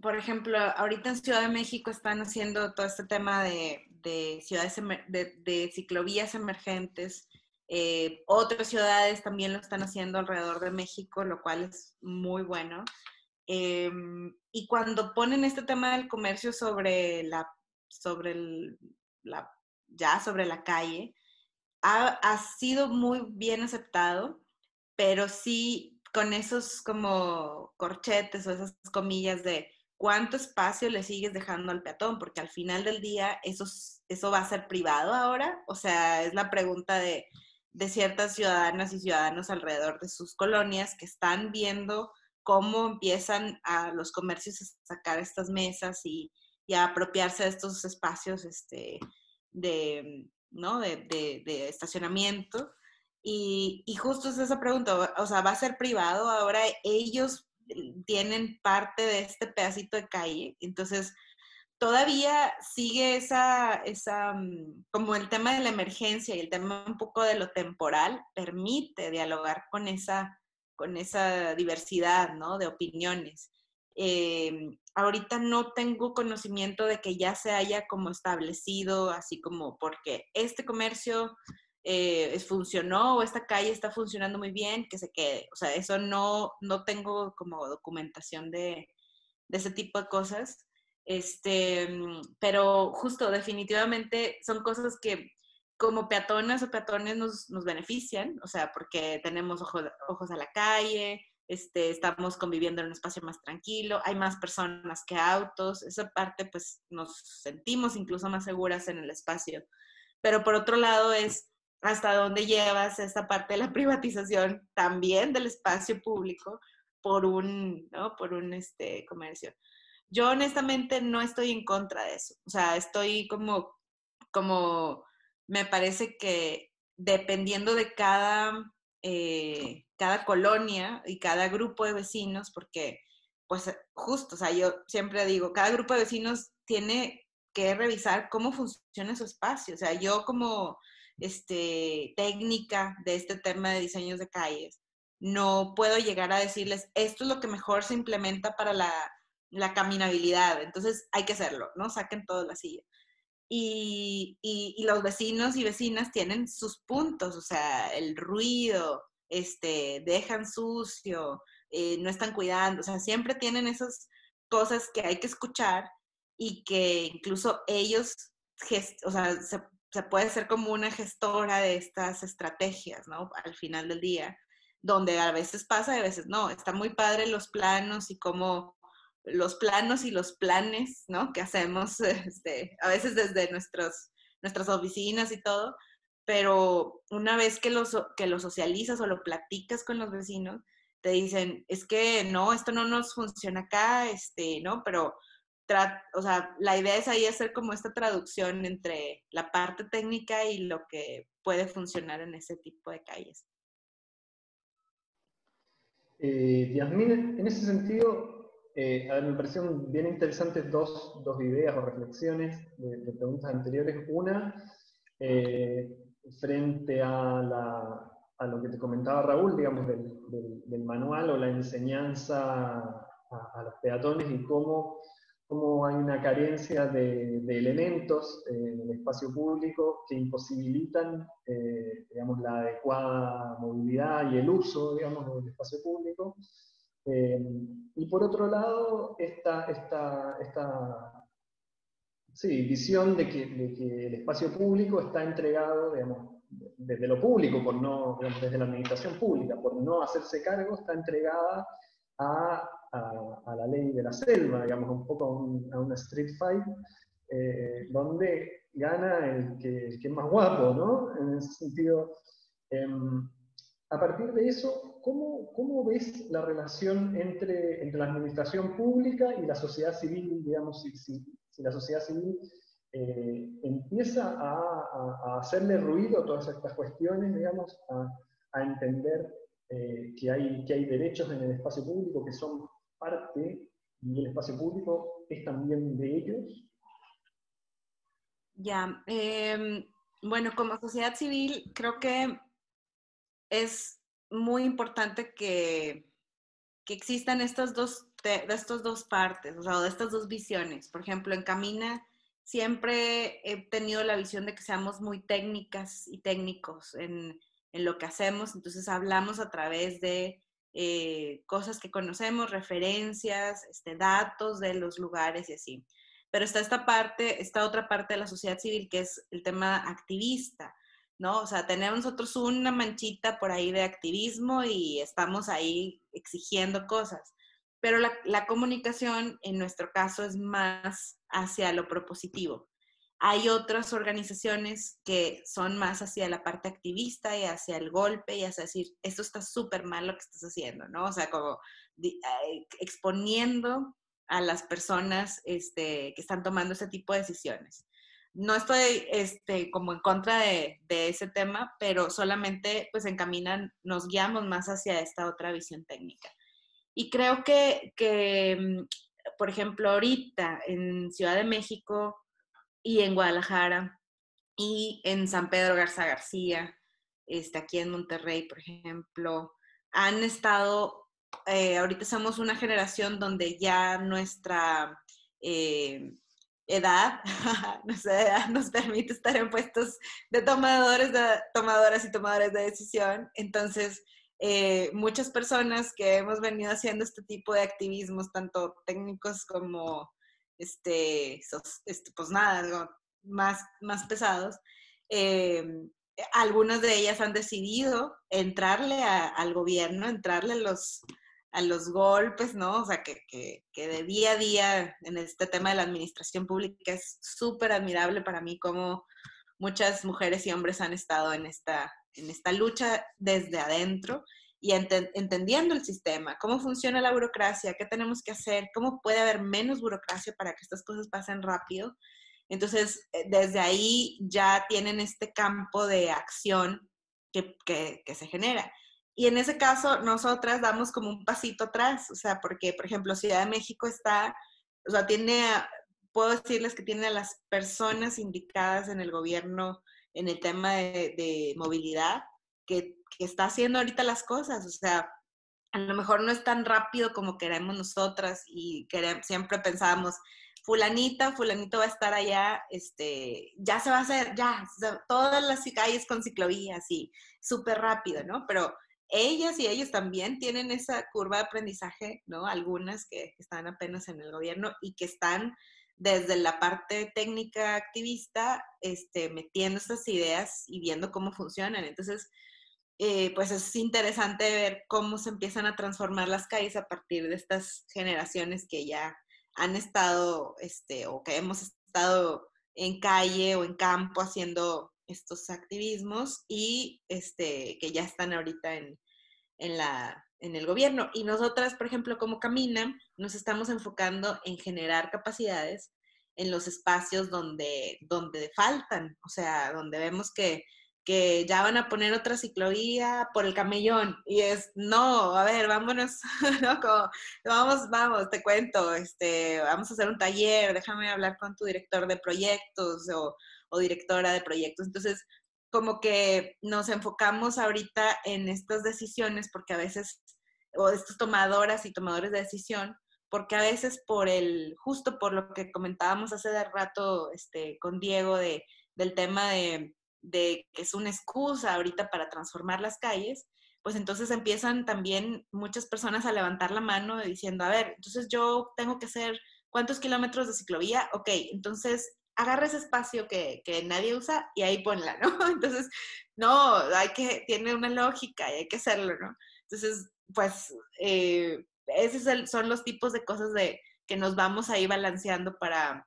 por ejemplo, ahorita en Ciudad de México están haciendo todo este tema de, ciudades de, ciclovías emergentes. Eh, otras ciudades también lo están haciendo alrededor de México, lo cual es muy bueno. Em, y cuando ponen este tema del comercio sobre la sobre la, ya sobre la calle, ha, sido muy bien aceptado, pero sí con esos como corchetes o esas comillas de cuánto espacio le sigues dejando al peatón, porque al final del día eso, eso va a ser privado ahora, o sea, es la pregunta de, de ciertas ciudadanas y ciudadanos alrededor de sus colonias que están viendo cómo empiezan a los comercios a sacar estas mesas y, y a apropiarse de estos espacios este, de, ¿no? de, de, estacionamiento. Y, y, justo es esa pregunta, o sea, ¿va a ser privado? Ahora ellos tienen parte de este pedacito de calle, entonces todavía sigue esa, esa, mm, como el tema de la emergencia y el tema un poco de lo temporal, permite dialogar con esa, con esa diversidad, ¿no? De opiniones. Eh, ahorita no tengo conocimiento de que ya se haya como establecido, así como porque este comercio eh, funcionó o esta calle está funcionando muy bien, que se quede. O sea, eso no, no tengo como documentación de, de ese tipo de cosas. Este, pero justo, definitivamente son cosas que como peatonas o peatones nos, nos benefician, o sea, porque tenemos ojos, ojos a la calle, este, estamos conviviendo en un espacio más tranquilo, hay más personas que autos, esa parte pues nos sentimos incluso más seguras en el espacio. Pero por otro lado es hasta dónde llevas esta parte de la privatización también del espacio público por un, ¿no? por un este, comercio. Yo honestamente no estoy en contra de eso, o sea, estoy como, como, me parece que dependiendo de cada eh, cada colonia y cada grupo de vecinos, porque pues justo, o sea, yo siempre digo, cada grupo de vecinos tiene que revisar cómo funciona su espacio. O sea, yo como este, técnica de este tema de diseños de calles, no puedo llegar a decirles, esto es lo que mejor se implementa para la, la caminabilidad, entonces hay que hacerlo, ¿no? Saquen todo la silla. Y, y, los vecinos y vecinas tienen sus puntos, o sea, el ruido, este, dejan sucio, eh, no están cuidando, o sea, siempre tienen esas cosas que hay que escuchar y que incluso ellos, o sea, se, se puede ser como una gestora de estas estrategias, ¿no? Al final del día, donde a veces pasa y a veces no. Está muy padre los planos y cómo los planos y los planes, ¿no? Que hacemos este, a veces desde nuestros, nuestras oficinas y todo, pero una vez que lo, que lo socializas o lo platicas con los vecinos, te dicen, es que no, esto no nos funciona acá, este, ¿no? Pero, o sea, la idea es ahí hacer como esta traducción entre la parte técnica y lo que puede funcionar en ese tipo de calles. Eh, en ese sentido, eh, me parecieron bien interesantes dos, dos ideas o reflexiones de, preguntas anteriores. Una, eh, frente a, a, lo que te comentaba Raúl, digamos, del, manual o la enseñanza a, a, los peatones y cómo cómo hay una carencia de, elementos eh, en el espacio público que imposibilitan digamos, la adecuada movilidad y el uso digamos, del espacio público. Eh, y por otro lado, esta, esta, esta visión de que, el espacio público está entregado digamos, desde lo público, por no, desde la administración pública, por no hacerse cargo, está entregada a la ley de la selva, digamos, un poco a, una street fight, eh, donde gana el que, es más guapo, ¿no? En ese sentido, em, a partir de eso, ¿cómo, ¿cómo, ves la relación entre, entre la administración pública y la sociedad civil, digamos, si, si, la sociedad civil eh, empieza a, hacerle ruido a todas estas cuestiones, digamos, a, a entender eh, que, hay, que hay derechos en el espacio público que son parte y el espacio público es también de ellos? Ya, em, bueno, como sociedad civil creo que es muy importante que, que existan estas dos, de, estas dos partes, o sea, de estas dos visiones. Por ejemplo, en Camina siempre he tenido la visión de que seamos muy técnicas y técnicos en, en lo que hacemos, entonces hablamos a través de eh, cosas que conocemos, referencias, este, datos de los lugares y así. Pero está esta parte, esta otra parte de la sociedad civil que es el tema activista, ¿no? O sea, tenemos nosotros una manchita por ahí de activismo y estamos ahí exigiendo cosas. Pero la, la comunicación en nuestro caso es más hacia lo propositivo. Hay otras organizaciones que son más hacia la parte activista y hacia el golpe y hacia decir, esto está súper mal lo que estás haciendo, ¿no? O sea, como exponiendo a las personas este, que están tomando ese tipo de decisiones. No estoy este, como en contra de, ese tema, pero solamente pues encaminan, nos guiamos más hacia esta otra visión técnica. Y creo que, que mm, por ejemplo, ahorita en Ciudad de México y en Guadalajara y en San Pedro Garza García, este, aquí en Monterrey, por ejemplo, han estado, eh, ahorita somos una generación donde ya nuestra eh, edad, nos permite estar en puestos de tomadores, de, tomadoras y tomadores de decisión. Entonces, eh, muchas personas que hemos venido haciendo este tipo de activismos, tanto técnicos como este, este, pues nada, más, más pesados, eh, algunas de ellas han decidido entrarle al gobierno, entrarle a los, a los golpes, ¿no? O sea, que, que, que, de día a día en este tema de la administración pública es súper admirable para mí cómo muchas mujeres y hombres han estado en esta, en esta lucha desde adentro y entendiendo el sistema, cómo funciona la burocracia, qué tenemos que hacer, cómo puede haber menos burocracia para que estas cosas pasen rápido. Entonces, eh, desde ahí ya tienen este campo de acción que, que, se genera. Y en ese caso, nosotras damos como un pasito atrás, o sea, porque, por ejemplo, Ciudad de México está, o sea, tiene, puedo decirles que tiene a las personas indicadas en el gobierno en el tema de, movilidad, que, está haciendo ahorita las cosas. O sea, a lo mejor no es tan rápido como queremos nosotras y queremos, siempre pensábamos, fulanita, fulanito va a estar allá, este, ya se va a hacer, ya, todas las calles con ciclovías y súper rápido, ¿no? Pero ellas y ellos también tienen esa curva de aprendizaje, ¿no? Algunas que están apenas en el gobierno y que están desde la parte técnica activista, este, metiendo estas ideas y viendo cómo funcionan. Entonces, eh, pues es interesante ver cómo se empiezan a transformar las calles a partir de estas generaciones que ya han estado, este, o que hemos estado en calle o en campo haciendo estos activismos y este, que ya están ahorita en, en, la, en el gobierno. Y nosotras, por ejemplo, como Camina, nos estamos enfocando en generar capacidades en los espacios donde, donde faltan, o sea, donde vemos que que ya van a poner otra ciclovía por el camellón. Y es, no, a ver, vámonos, ¿no? vamos, vamos, te cuento, este, vamos a hacer un taller, déjame hablar con tu director de proyectos o, o directora de proyectos. Entonces, como que nos enfocamos ahorita en estas decisiones porque a veces, o estas tomadoras y tomadores de decisión, porque a veces por el, justo por lo que comentábamos hace de rato este, con Diego de, del tema de de que es una excusa ahorita para transformar las calles, pues entonces empiezan también muchas personas a levantar la mano diciendo, a ver, entonces yo tengo que hacer cuántos kilómetros de ciclovía, ok, entonces agarra ese espacio que, nadie usa y ahí ponla, ¿no? Entonces, no, hay que, tiene una lógica y hay que hacerlo, ¿no? Entonces, pues, eh, esos son los tipos de cosas de, que nos vamos ahí balanceando para,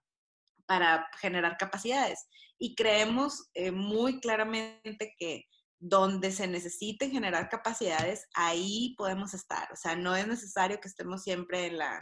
para generar capacidades y creemos eh, muy claramente que donde se necesiten generar capacidades, ahí podemos estar. O sea, no es necesario que estemos siempre en la,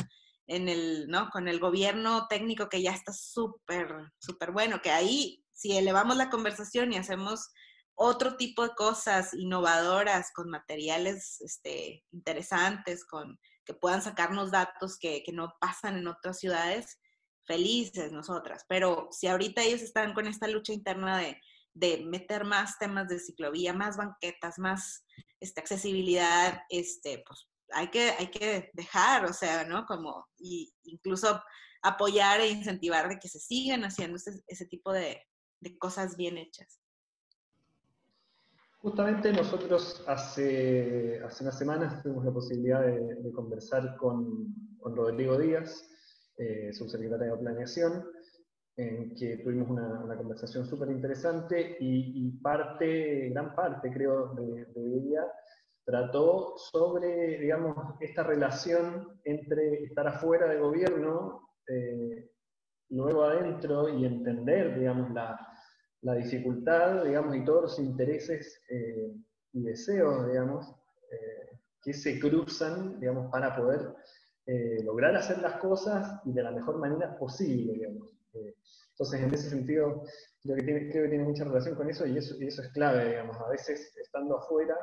en el, ¿no? Con el gobierno técnico que ya está súper, súper bueno, que ahí, si elevamos la conversación y hacemos otro tipo de cosas innovadoras, con materiales este, interesantes, con que puedan sacarnos datos que, que no pasan en otras ciudades, felices nosotras, pero si ahorita ellos están con esta lucha interna de, de meter más temas de ciclovía, más banquetas, más este, accesibilidad, este, pues hay que, hay que dejar, o sea, ¿no? Como, y incluso apoyar e incentivar de que se sigan haciendo ese, ese tipo de, de, cosas bien hechas. Justamente nosotros hace, hace unas semanas tuvimos la posibilidad de, de conversar con, con Rodrigo Díaz, eh, subsecretaria de Planeación, en que tuvimos una, conversación súper interesante y, parte, gran parte creo de, ella, trató sobre, digamos, esta relación entre estar afuera del gobierno, eh, luego adentro y entender, digamos, la, la, dificultad, digamos, y todos los intereses eh, y deseos, digamos, eh, que se cruzan, digamos, para poder eh, lograr hacer las cosas y de la mejor manera posible, digamos. Entonces, en ese sentido, creo que, tiene, creo que tiene mucha relación con eso y eso, eso es clave, digamos. A veces, estando afuera,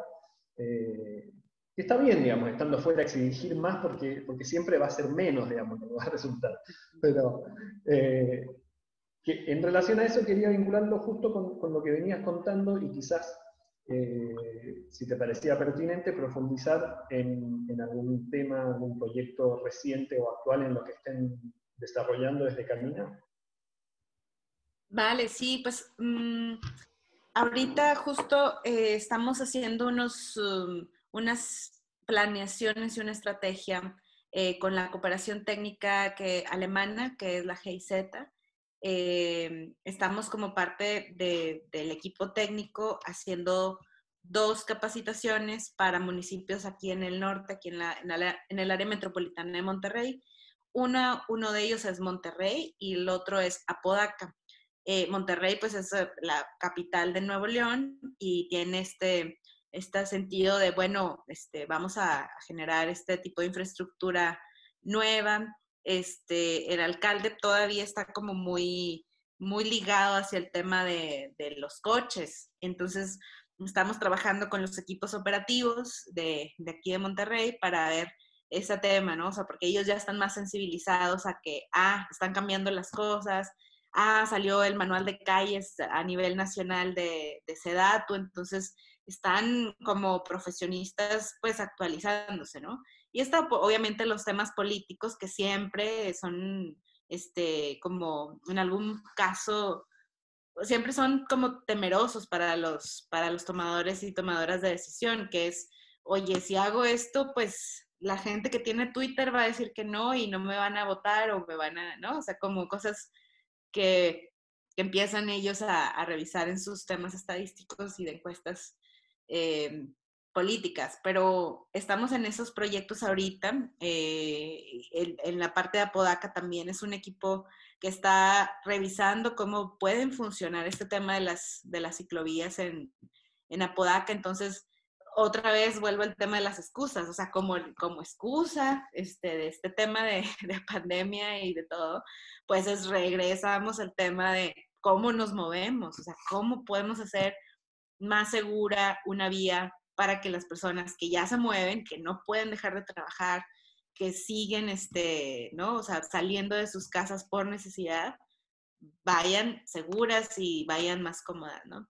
eh, está bien, digamos, estando afuera exigir más porque, porque siempre va a ser menos, digamos, lo que va a resultar. Pero que en relación a eso quería vincularlo justo con, con lo que venías contando y quizás eh, si te parecía pertinente, profundizar en, algún tema, algún proyecto reciente o actual en lo que estén desarrollando desde Camina. Vale, sí, pues mm, ahorita justo eh, estamos haciendo unos, um, unas planeaciones y una estrategia eh, con la cooperación técnica que, alemana, que es la GIZ, eh, estamos como parte del equipo técnico haciendo dos capacitaciones para municipios aquí en el norte, aquí en, la, en, el área metropolitana de Monterrey. Una, uno de ellos es Monterrey y el otro es Apodaca. Eh, Monterrey pues es eh, la capital de Nuevo León y tiene este, este sentido de, bueno, este, vamos a generar este tipo de infraestructura nueva, este, el alcalde todavía está como muy, muy ligado hacia el tema de, los coches. Entonces, estamos trabajando con los equipos operativos de, aquí de Monterrey para ver ese tema, ¿no? O sea, porque ellos ya están más sensibilizados a que, ah, están cambiando las cosas, ah, salió el manual de calles a nivel nacional de, de Sedatu, entonces están como profesionistas pues actualizándose, ¿no? Y está obviamente los temas políticos que siempre son, este, como en algún caso, siempre son como temerosos para los, para los tomadores y tomadoras de decisión, que es, oye, si hago esto, pues la gente que tiene Twitter va a decir que no y no me van a votar o me van a, ¿no? O sea, como cosas que, empiezan ellos a, revisar en sus temas estadísticos y de encuestas eh, políticas, pero estamos en esos proyectos ahorita. Eh, en, la parte de Apodaca también es un equipo que está revisando cómo pueden funcionar este tema de las, de las ciclovías en, en Apodaca. Entonces, otra vez vuelvo al tema de las excusas, o sea, como, como excusa este, de este tema de, de pandemia y de todo, pues es regresamos al tema de cómo nos movemos, o sea, cómo podemos hacer más segura una vía para que las personas que ya se mueven, que no pueden dejar de trabajar, que siguen, este, ¿no? O sea, saliendo de sus casas por necesidad, vayan seguras y vayan más cómodas, ¿no?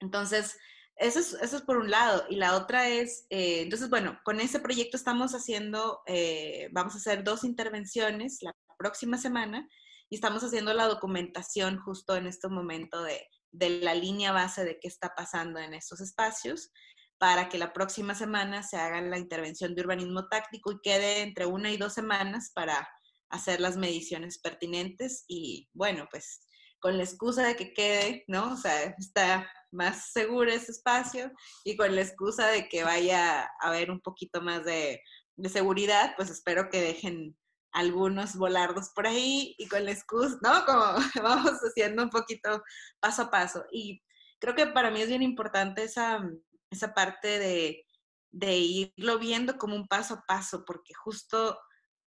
Entonces, eso es, por un lado. Y la otra es, eh, entonces, bueno, con ese proyecto estamos haciendo, eh, vamos a hacer dos intervenciones la próxima semana y estamos haciendo la documentación justo en este momento de, de la línea base de qué está pasando en estos espacios para que la próxima semana se haga la intervención de urbanismo táctico y quede entre una y dos semanas para hacer las mediciones pertinentes y bueno, pues con la excusa de que quede, ¿no? O sea, está más seguro ese espacio y con la excusa de que vaya a haber un poquito más de, de seguridad, pues espero que dejen algunos volardos por ahí y con la excusa, ¿no? Como vamos haciendo un poquito paso a paso. Y creo que para mí es bien importante esa, esa parte de, de irlo viendo como un paso a paso, porque justo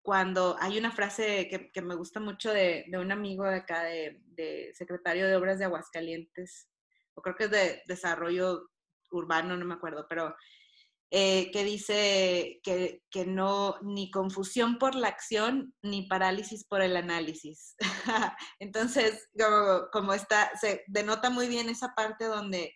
cuando hay una frase que, que me gusta mucho de, de, un amigo de acá, de, de, secretario de Obras de Aguascalientes, o creo que es de Desarrollo Urbano, no me acuerdo, pero eh, que dice que, que, no, ni confusión por la acción, ni parálisis por el análisis. Entonces, como, como está, se denota muy bien esa parte donde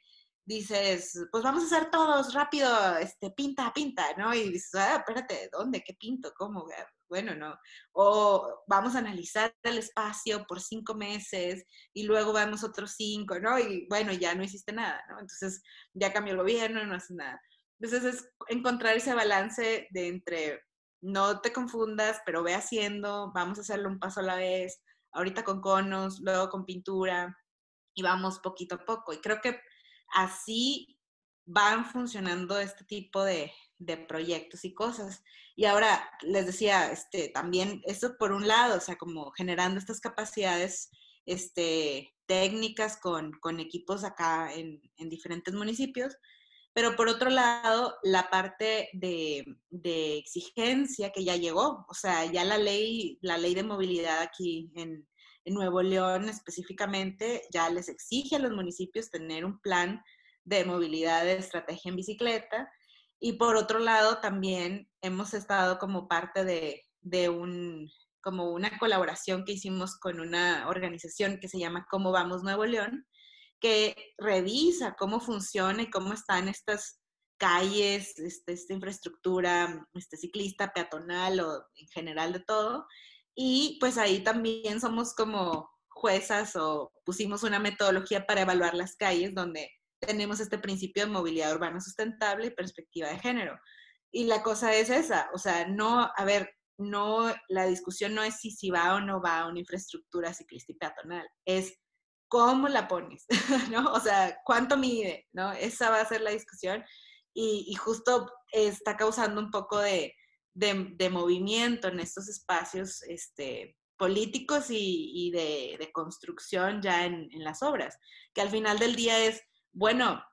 dices, pues vamos a hacer todos rápido, este, pinta, pinta, ¿no? Y dices, ah, espérate, ¿dónde? ¿Qué pinto? ¿Cómo? Bueno, no. O vamos a analizar el espacio por cinco meses y luego vamos otros cinco, ¿no? Y bueno, ya no hiciste nada, ¿no? Entonces ya cambió el gobierno, no hace nada. Entonces es encontrar ese balance de entre no te confundas, pero ve haciendo, vamos a hacerlo un paso a la vez, ahorita con conos, luego con pintura y vamos poquito a poco. Y creo que así van funcionando este tipo de, proyectos y cosas. Y ahora les decía, este, también eso por un lado, o sea, como generando estas capacidades este, técnicas con, equipos acá en, diferentes municipios, pero por otro lado, la parte de, exigencia que ya llegó, o sea, ya la ley, la ley de movilidad aquí en, en Nuevo León específicamente ya les exige a los municipios tener un plan de movilidad de estrategia en bicicleta. Y por otro lado, también hemos estado como parte de, un, como una colaboración que hicimos con una organización que se llama Cómo Vamos Nuevo León, que revisa cómo funciona y cómo están estas calles, este, esta infraestructura este, ciclista, peatonal o en general de todo, y pues ahí también somos como juezas o pusimos una metodología para evaluar las calles donde tenemos este principio de movilidad urbana sustentable y perspectiva de género. Y la cosa es esa, o sea, no, a ver, no, la discusión no es si, si va o no va una infraestructura ciclista y peatonal, es cómo la pones, ¿no? O sea, cuánto mide, ¿no? Esa va a ser la discusión y, y justo está causando un poco de, de, movimiento en estos espacios este, políticos y, de, construcción ya en, las obras, que al final del día es, bueno,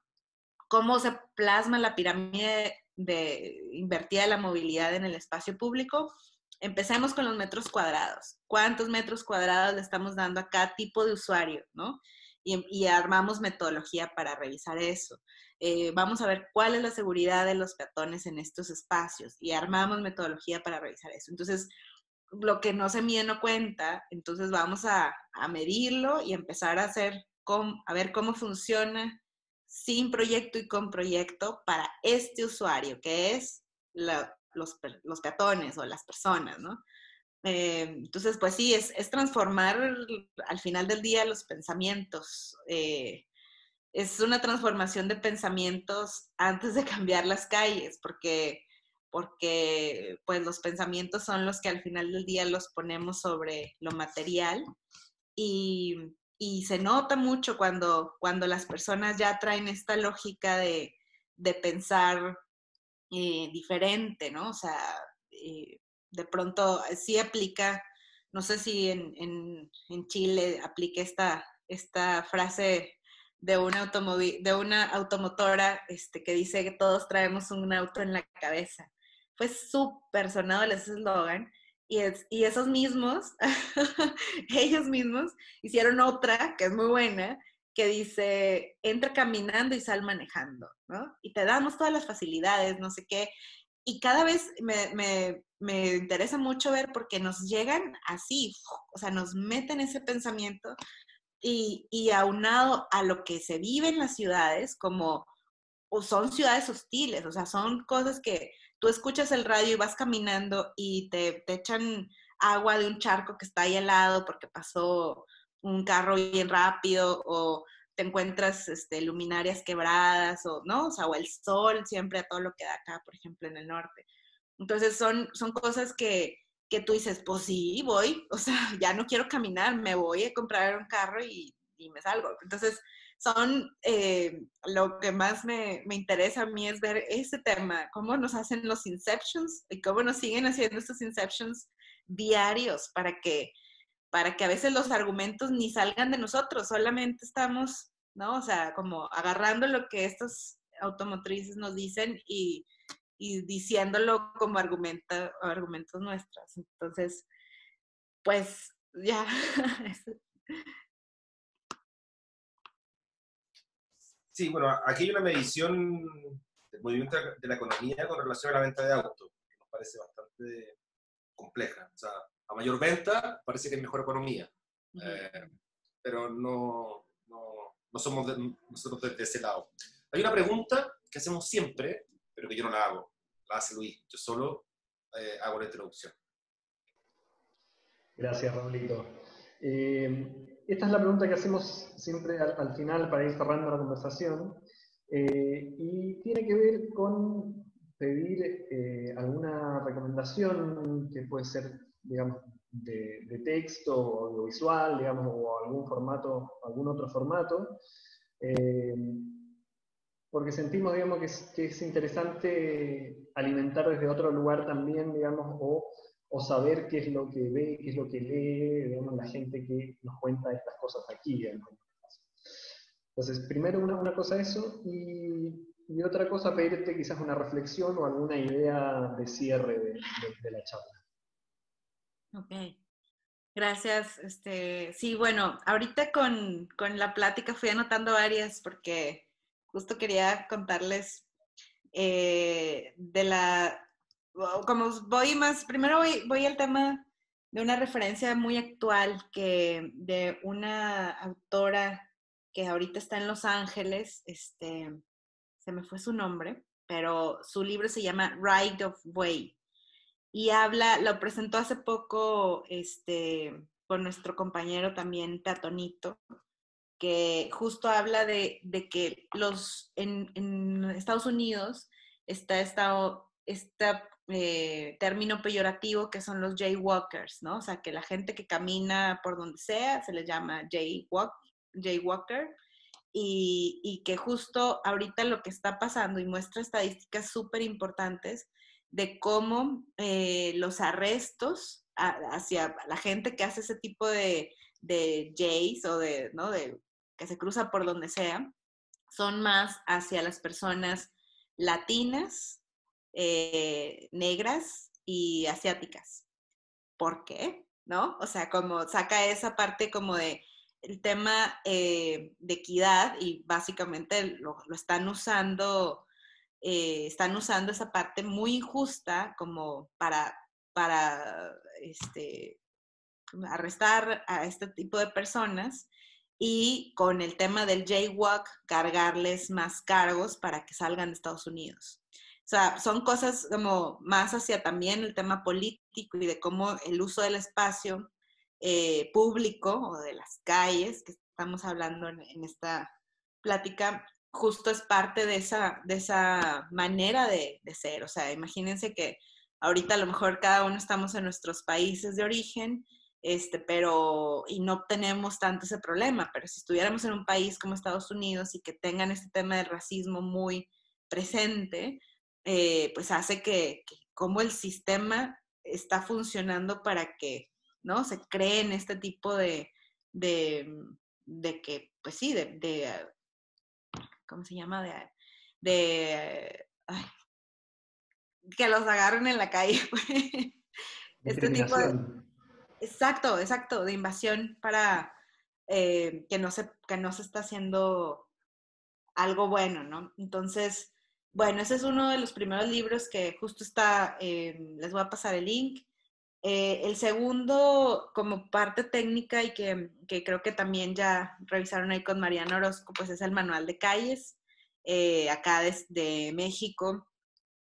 cómo se plasma la pirámide de invertida de la movilidad en el espacio público. Empecemos con los metros cuadrados. ¿Cuántos metros cuadrados le estamos dando a cada tipo de usuario? ¿no? y, armamos metodología para revisar eso. Eh, vamos a ver cuál es la seguridad de los peatones en estos espacios y armamos metodología para revisar eso. Entonces, lo que no se mide no cuenta, entonces vamos a, a medirlo y empezar a hacer, a ver cómo funciona sin proyecto y con proyecto para este usuario, que es los, los, peatones o las personas, ¿no? Eh, entonces, pues sí, es, transformar al final del día los pensamientos. Eh, es una transformación de pensamientos antes de cambiar las calles, porque, porque pues los pensamientos son los que al final del día los ponemos sobre lo material y, y se nota mucho cuando, cuando las personas ya traen esta lógica de, de pensar eh, diferente, ¿no? O sea, eh, de pronto sí aplica, no sé si en, en, en Chile aplica esta, esta frase de una, de una automotora este, que dice que todos traemos un auto en la cabeza. Fue súper sonado ese eslogan y, es, y esos mismos, ellos mismos, hicieron otra que es muy buena, que dice, entra caminando y sal manejando, ¿no? Y te damos todas las facilidades, no sé qué. Y cada vez me, me, me interesa mucho ver porque nos llegan así, o sea, nos meten ese pensamiento y, y aunado a lo que se vive en las ciudades, como o son ciudades hostiles, o sea, son cosas que tú escuchas el radio y vas caminando y te, te echan agua de un charco que está ahí al porque pasó un carro bien rápido o te encuentras este, luminarias quebradas o, ¿no? O sea, o el sol siempre a todo lo que da acá, por ejemplo, en el norte. Entonces son, son cosas que, que tú dices, pues sí, voy, o sea, ya no quiero caminar, me voy a comprar un carro y, y me salgo. Entonces, son eh, lo que más me, me, interesa a mí es ver ese tema, cómo nos hacen los inceptions y cómo nos siguen haciendo estos inceptions diarios para que, para que a veces los argumentos ni salgan de nosotros, solamente estamos, ¿no? O sea, como agarrando lo que estos automotrices nos dicen y, y diciéndolo como argumenta, argumentos nuestros. Entonces, pues ya. sí, bueno, aquí hay una medición del movimiento de la economía con relación a la venta de autos, que nos parece bastante compleja. O sea, a mayor venta parece que es mejor economía, eh, pero no, no, no somos nosotros de, ese lado. Hay una pregunta que hacemos siempre, pero que yo no la hago hace Luis. Yo solo eh, hago la introducción. Gracias, Raulito. Eh, esta es la pregunta que hacemos siempre al, final para ir cerrando la conversación eh, y tiene que ver con pedir alguna recomendación que puede ser, digamos, de, texto o audiovisual, digamos, o algún formato, algún otro formato porque sentimos, digamos, que es, que es, interesante alimentar desde otro lugar también, digamos, o, o, saber qué es lo que ve, qué es lo que lee, digamos, la gente que nos cuenta estas cosas aquí. Entonces, primero una, una cosa eso, y, y, otra cosa pedirte quizás una reflexión o alguna idea de cierre de, de, la charla. Ok. Gracias. Este, sí, bueno, ahorita con, con la plática fui anotando varias porque justo quería contarles eh, de la, como voy más, primero voy, voy al tema de una referencia muy actual que de una autora que ahorita está en Los Ángeles, este, se me fue su nombre, pero su libro se llama Ride of Way. Y habla, lo presentó hace poco este, con nuestro compañero también Tatonito, que justo habla de, de que los, en, en, Estados Unidos está este eh, término peyorativo que son los jaywalkers, ¿no? O sea, que la gente que camina por donde sea se le llama jaywalk, jaywalker. Y, y, que justo ahorita lo que está pasando y muestra estadísticas súper importantes de cómo eh, los arrestos hacia la gente que hace ese tipo de, de jays o de, ¿no? de que se cruza por donde sea, son más hacia las personas latinas, eh, negras y asiáticas. ¿Por qué? ¿No? O sea, como saca esa parte como de el tema eh, de equidad y básicamente lo, están usando, eh, están usando esa parte muy injusta como para, para este, arrestar a este tipo de personas y con el tema del jaywalk, cargarles más cargos para que salgan de Estados Unidos. Sea, son cosas como más hacia también el tema político y de cómo el uso del espacio eh, público o de las calles, que estamos hablando en, esta plática, justo es parte de esa, de esa manera de, de ser. O sea, imagínense que ahorita a lo mejor cada uno estamos en nuestros países de origen este, pero, y no tenemos tanto ese problema, pero si estuviéramos en un país como Estados Unidos y que tengan este tema del racismo muy presente, eh, pues hace que, como el sistema está funcionando para que, ¿no? Se creen este tipo de, de, de que, pues sí, de, de, ¿cómo se llama? De, de que los agarren en la calle. este tipo de Exacto, exacto, de invasión para eh, que, no se, que no se está haciendo algo bueno, ¿no? Entonces, bueno, ese es uno de los primeros libros que justo está, eh, les voy a pasar el link. Eh, el segundo, como parte técnica y que, creo que también ya revisaron ahí con Mariana Orozco, pues es el manual de calles, acá desde México,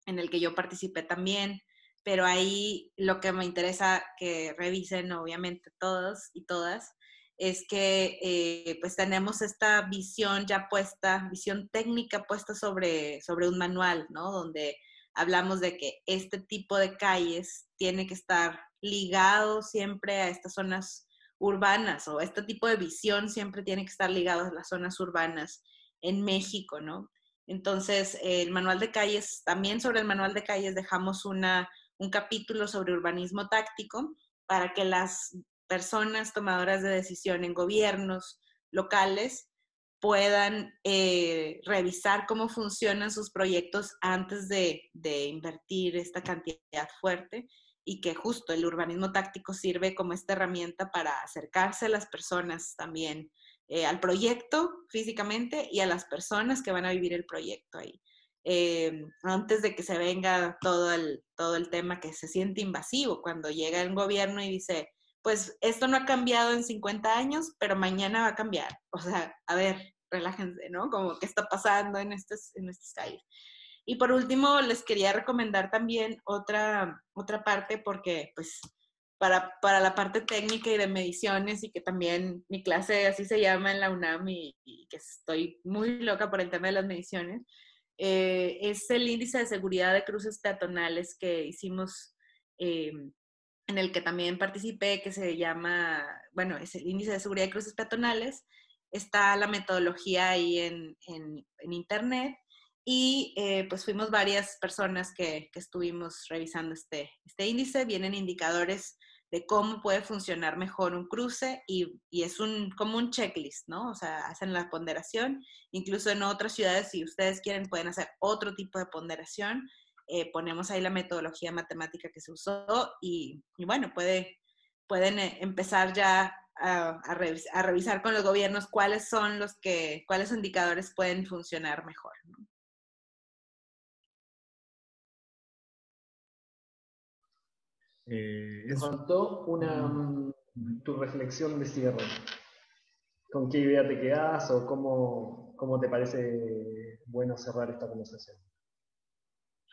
en el que yo participé también pero ahí lo que me interesa que revisen, obviamente todos y todas, es que eh, pues tenemos esta visión ya puesta, visión técnica puesta sobre, sobre un manual, ¿no? Donde hablamos de que este tipo de calles tiene que estar ligado siempre a estas zonas urbanas o este tipo de visión siempre tiene que estar ligado a las zonas urbanas en México, ¿no? Entonces, el manual de calles, también sobre el manual de calles dejamos una un capítulo sobre urbanismo táctico para que las personas tomadoras de decisión en gobiernos locales puedan eh, revisar cómo funcionan sus proyectos antes de, invertir esta cantidad fuerte y que justo el urbanismo táctico sirve como esta herramienta para acercarse a las personas también eh, al proyecto físicamente y a las personas que van a vivir el proyecto ahí. Eh, antes de que se venga todo el, todo el tema que se siente invasivo, cuando llega el gobierno y dice, pues esto no ha cambiado en 50 años, pero mañana va a cambiar. O sea, a ver, relájense, ¿no? Como qué está pasando en, estas, en estas calles. Y por último, les quería recomendar también otra, otra parte, porque pues para, para, la parte técnica y de mediciones y que también mi clase así se llama en la UNAM y, que estoy muy loca por el tema de las mediciones, eh, es el índice de seguridad de cruces peatonales que hicimos, eh, en el que también participé, que se llama, bueno, es el índice de seguridad de cruces peatonales. Está la metodología ahí en, en, internet y eh, pues fuimos varias personas que, que, estuvimos revisando este, este índice. Vienen indicadores de cómo puede funcionar mejor un cruce y, y, es un, como un checklist, ¿no? O sea, hacen la ponderación, incluso en otras ciudades, si ustedes quieren, pueden hacer otro tipo de ponderación. Eh, ponemos ahí la metodología matemática que se usó y, y bueno, puede, pueden eh, empezar ya a, a, revisar, a, revisar con los gobiernos cuáles son los que, cuáles indicadores pueden funcionar mejor, ¿no? Eh, Me faltó una, tu reflexión de cierre. ¿Con qué idea te quedas o cómo, cómo te parece bueno cerrar esta conversación?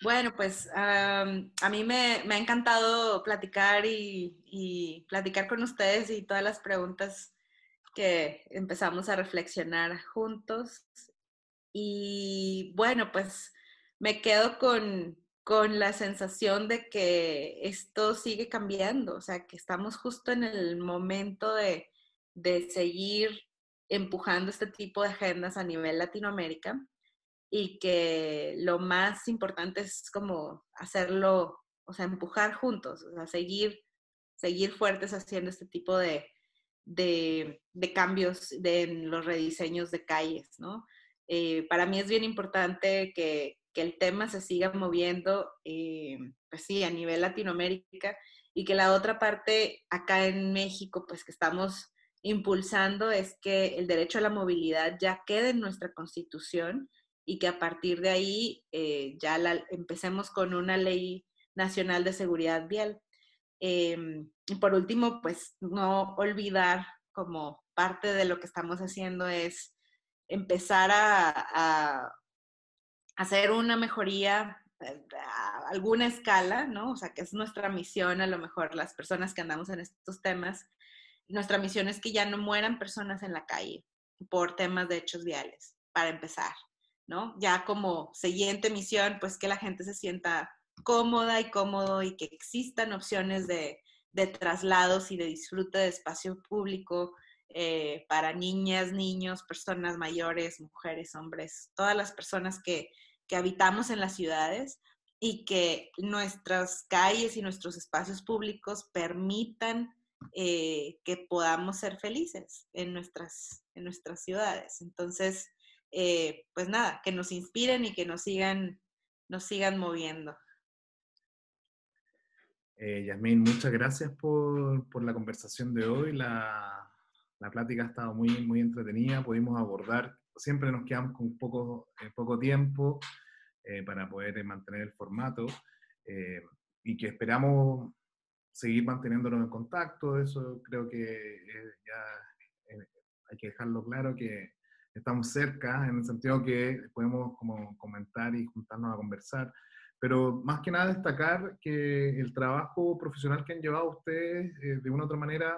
Bueno, pues a mí me, ha encantado platicar y, y, platicar con ustedes y todas las preguntas que empezamos a reflexionar juntos. Y bueno, pues me quedo con, con la sensación de que esto sigue cambiando, o sea, que estamos justo en el momento de, seguir empujando este tipo de agendas a nivel Latinoamérica y que lo más importante es como hacerlo, o sea, empujar juntos, o sea, seguir, seguir fuertes haciendo este tipo de, de, cambios de, en los rediseños de calles, ¿no? Eh, para mí es bien importante que, que el tema se siga moviendo, eh, pues sí, a nivel Latinoamérica y que la otra parte acá en México, pues que estamos impulsando es que el derecho a la movilidad ya quede en nuestra constitución y que a partir de ahí eh, ya empecemos con una ley nacional de seguridad vial. Em, y por último, pues no olvidar como parte de lo que estamos haciendo es empezar a, hacer una mejoría eh, a alguna escala, ¿no? O sea, que es nuestra misión, a lo mejor las personas que andamos en estos temas, nuestra misión es que ya no mueran personas en la calle por temas de hechos viales, para empezar, Ya como siguiente misión, pues que la gente se sienta cómoda y cómodo y que existan opciones de, traslados y de disfrute de espacio público eh, para niñas, niños, personas mayores, mujeres, hombres, todas las personas que, habitamos en las ciudades y que nuestras calles y nuestros espacios públicos permitan eh, que podamos ser felices en nuestras, en nuestras ciudades. Entonces, eh, pues nada, que nos inspiren y que nos sigan, nos sigan moviendo. Eh, muchas gracias por, por, la conversación de hoy. La, la, plática ha estado muy, muy entretenida. Pudimos abordar, siempre nos quedamos con poco, eh, poco tiempo eh, para poder mantener el formato eh, y que esperamos seguir manteniéndonos en contacto. Eso creo que ya hay que dejarlo claro que estamos cerca, en el sentido que podemos como comentar y juntarnos a conversar. Pero más que nada destacar que el trabajo profesional que han llevado ustedes eh, de una u otra manera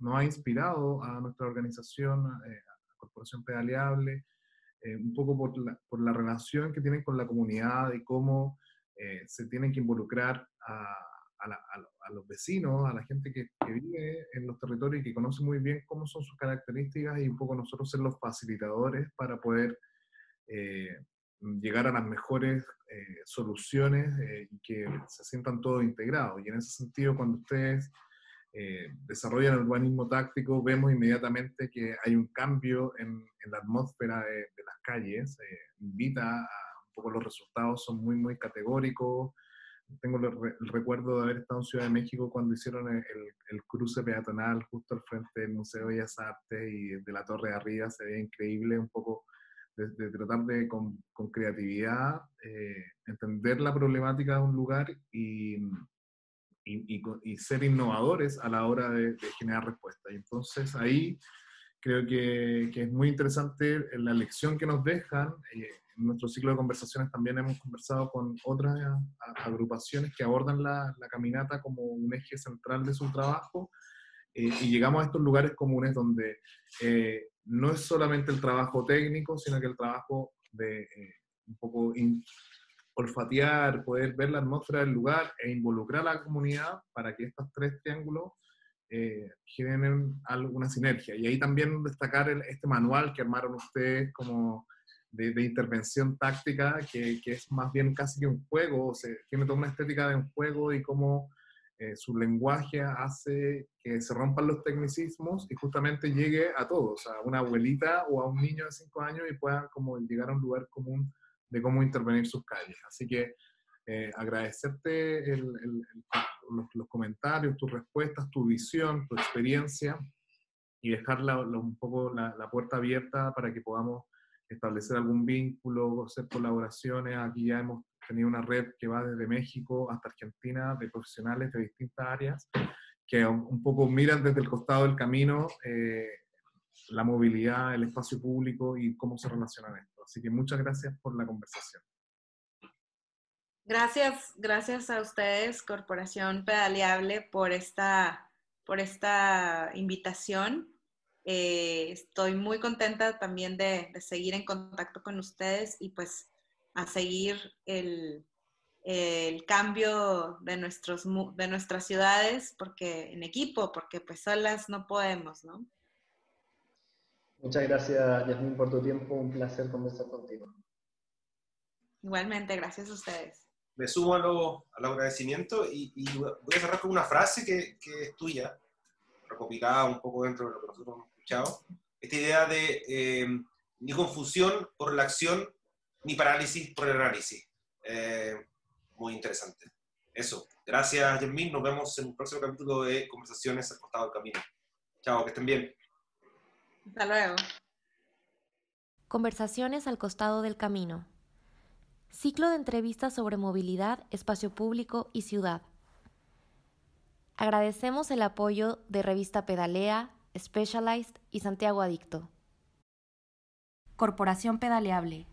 nos ha inspirado a nuestra organización, eh, a Corporación Pedaleable, eh, un poco por la, por la, relación que tienen con la comunidad y cómo se tienen que involucrar a, a, los vecinos, a la gente que, que, vive en los territorios y que conoce muy bien cómo son sus características y un poco nosotros ser los facilitadores para poder llegar a las mejores eh, soluciones eh, y que se sientan todos integrados. Y en ese sentido, cuando ustedes eh, desarrollan el urbanismo táctico, vemos inmediatamente que hay un cambio en, la atmósfera de, las calles, invita a un poco los resultados, son muy, muy categóricos. Tengo el, recuerdo de haber estado en Ciudad de México cuando hicieron el, el, cruce peatonal justo al frente del Museo de Bellas Artes y de la torre de arriba se ve increíble, un poco de, tratar de con, creatividad eh, entender la problemática de un lugar y, y, y, ser innovadores a la hora de, generar respuestas. Y entonces ahí creo que, que, es muy interesante la lección que nos dejan. Eh, en nuestro ciclo de conversaciones también hemos conversado con otras agrupaciones que abordan la, la caminata como un eje central de su trabajo. Eh, y llegamos a estos lugares comunes donde no es solamente el trabajo técnico, sino que el trabajo de eh, un poco olfatear, poder ver la atmósfera del lugar e involucrar a la comunidad para que estos tres triángulos eh, generen alguna sinergia. Y ahí también destacar este manual que armaron ustedes como de, intervención táctica, que, que, es más bien casi que un juego, o sea, tiene toda una estética de un juego y cómo eh, su lenguaje hace que se rompan los tecnicismos y justamente llegue a todos, a una abuelita o a un niño de 5 años y puedan como llegar a un lugar común de cómo intervenir sus calles. Así que eh, agradecerte los, comentarios, tus respuestas, tu visión, tu experiencia y dejar un poco la, la, puerta abierta para que podamos establecer algún vínculo, hacer colaboraciones. Aquí ya hemos tenido una red que va desde México hasta Argentina de profesionales de distintas áreas que un poco miran desde el costado del camino eh, la movilidad, el espacio público y cómo se relacionan esto. Así que muchas gracias por la conversación. Gracias, gracias a ustedes, Corporación Pedaleable, por esta, por esta invitación. Eh, estoy muy contenta también de, de, seguir en contacto con ustedes y pues a seguir el, el cambio de, nuestros, de nuestras ciudades porque en equipo, porque pues solas no podemos, ¿no? Muchas gracias, Yasmin, por tu tiempo. Un placer conversar contigo. Igualmente, gracias a ustedes. Me sumo al agradecimiento y, y, voy a cerrar con una frase que, que, es tuya, recopilada un poco dentro de lo que nosotros hemos escuchado. Esta idea de eh, ni confusión por la acción ni parálisis por el análisis. Eh, muy interesante. Eso. Gracias, Yasmin. Nos vemos en un próximo capítulo de Conversaciones al costado del camino. Chao, que estén bien. Hasta luego. Conversaciones al costado del camino. Ciclo de entrevistas sobre movilidad, espacio público y ciudad. Agradecemos el apoyo de Revista Pedalea, Specialized y Santiago Adicto. Corporación Pedaleable,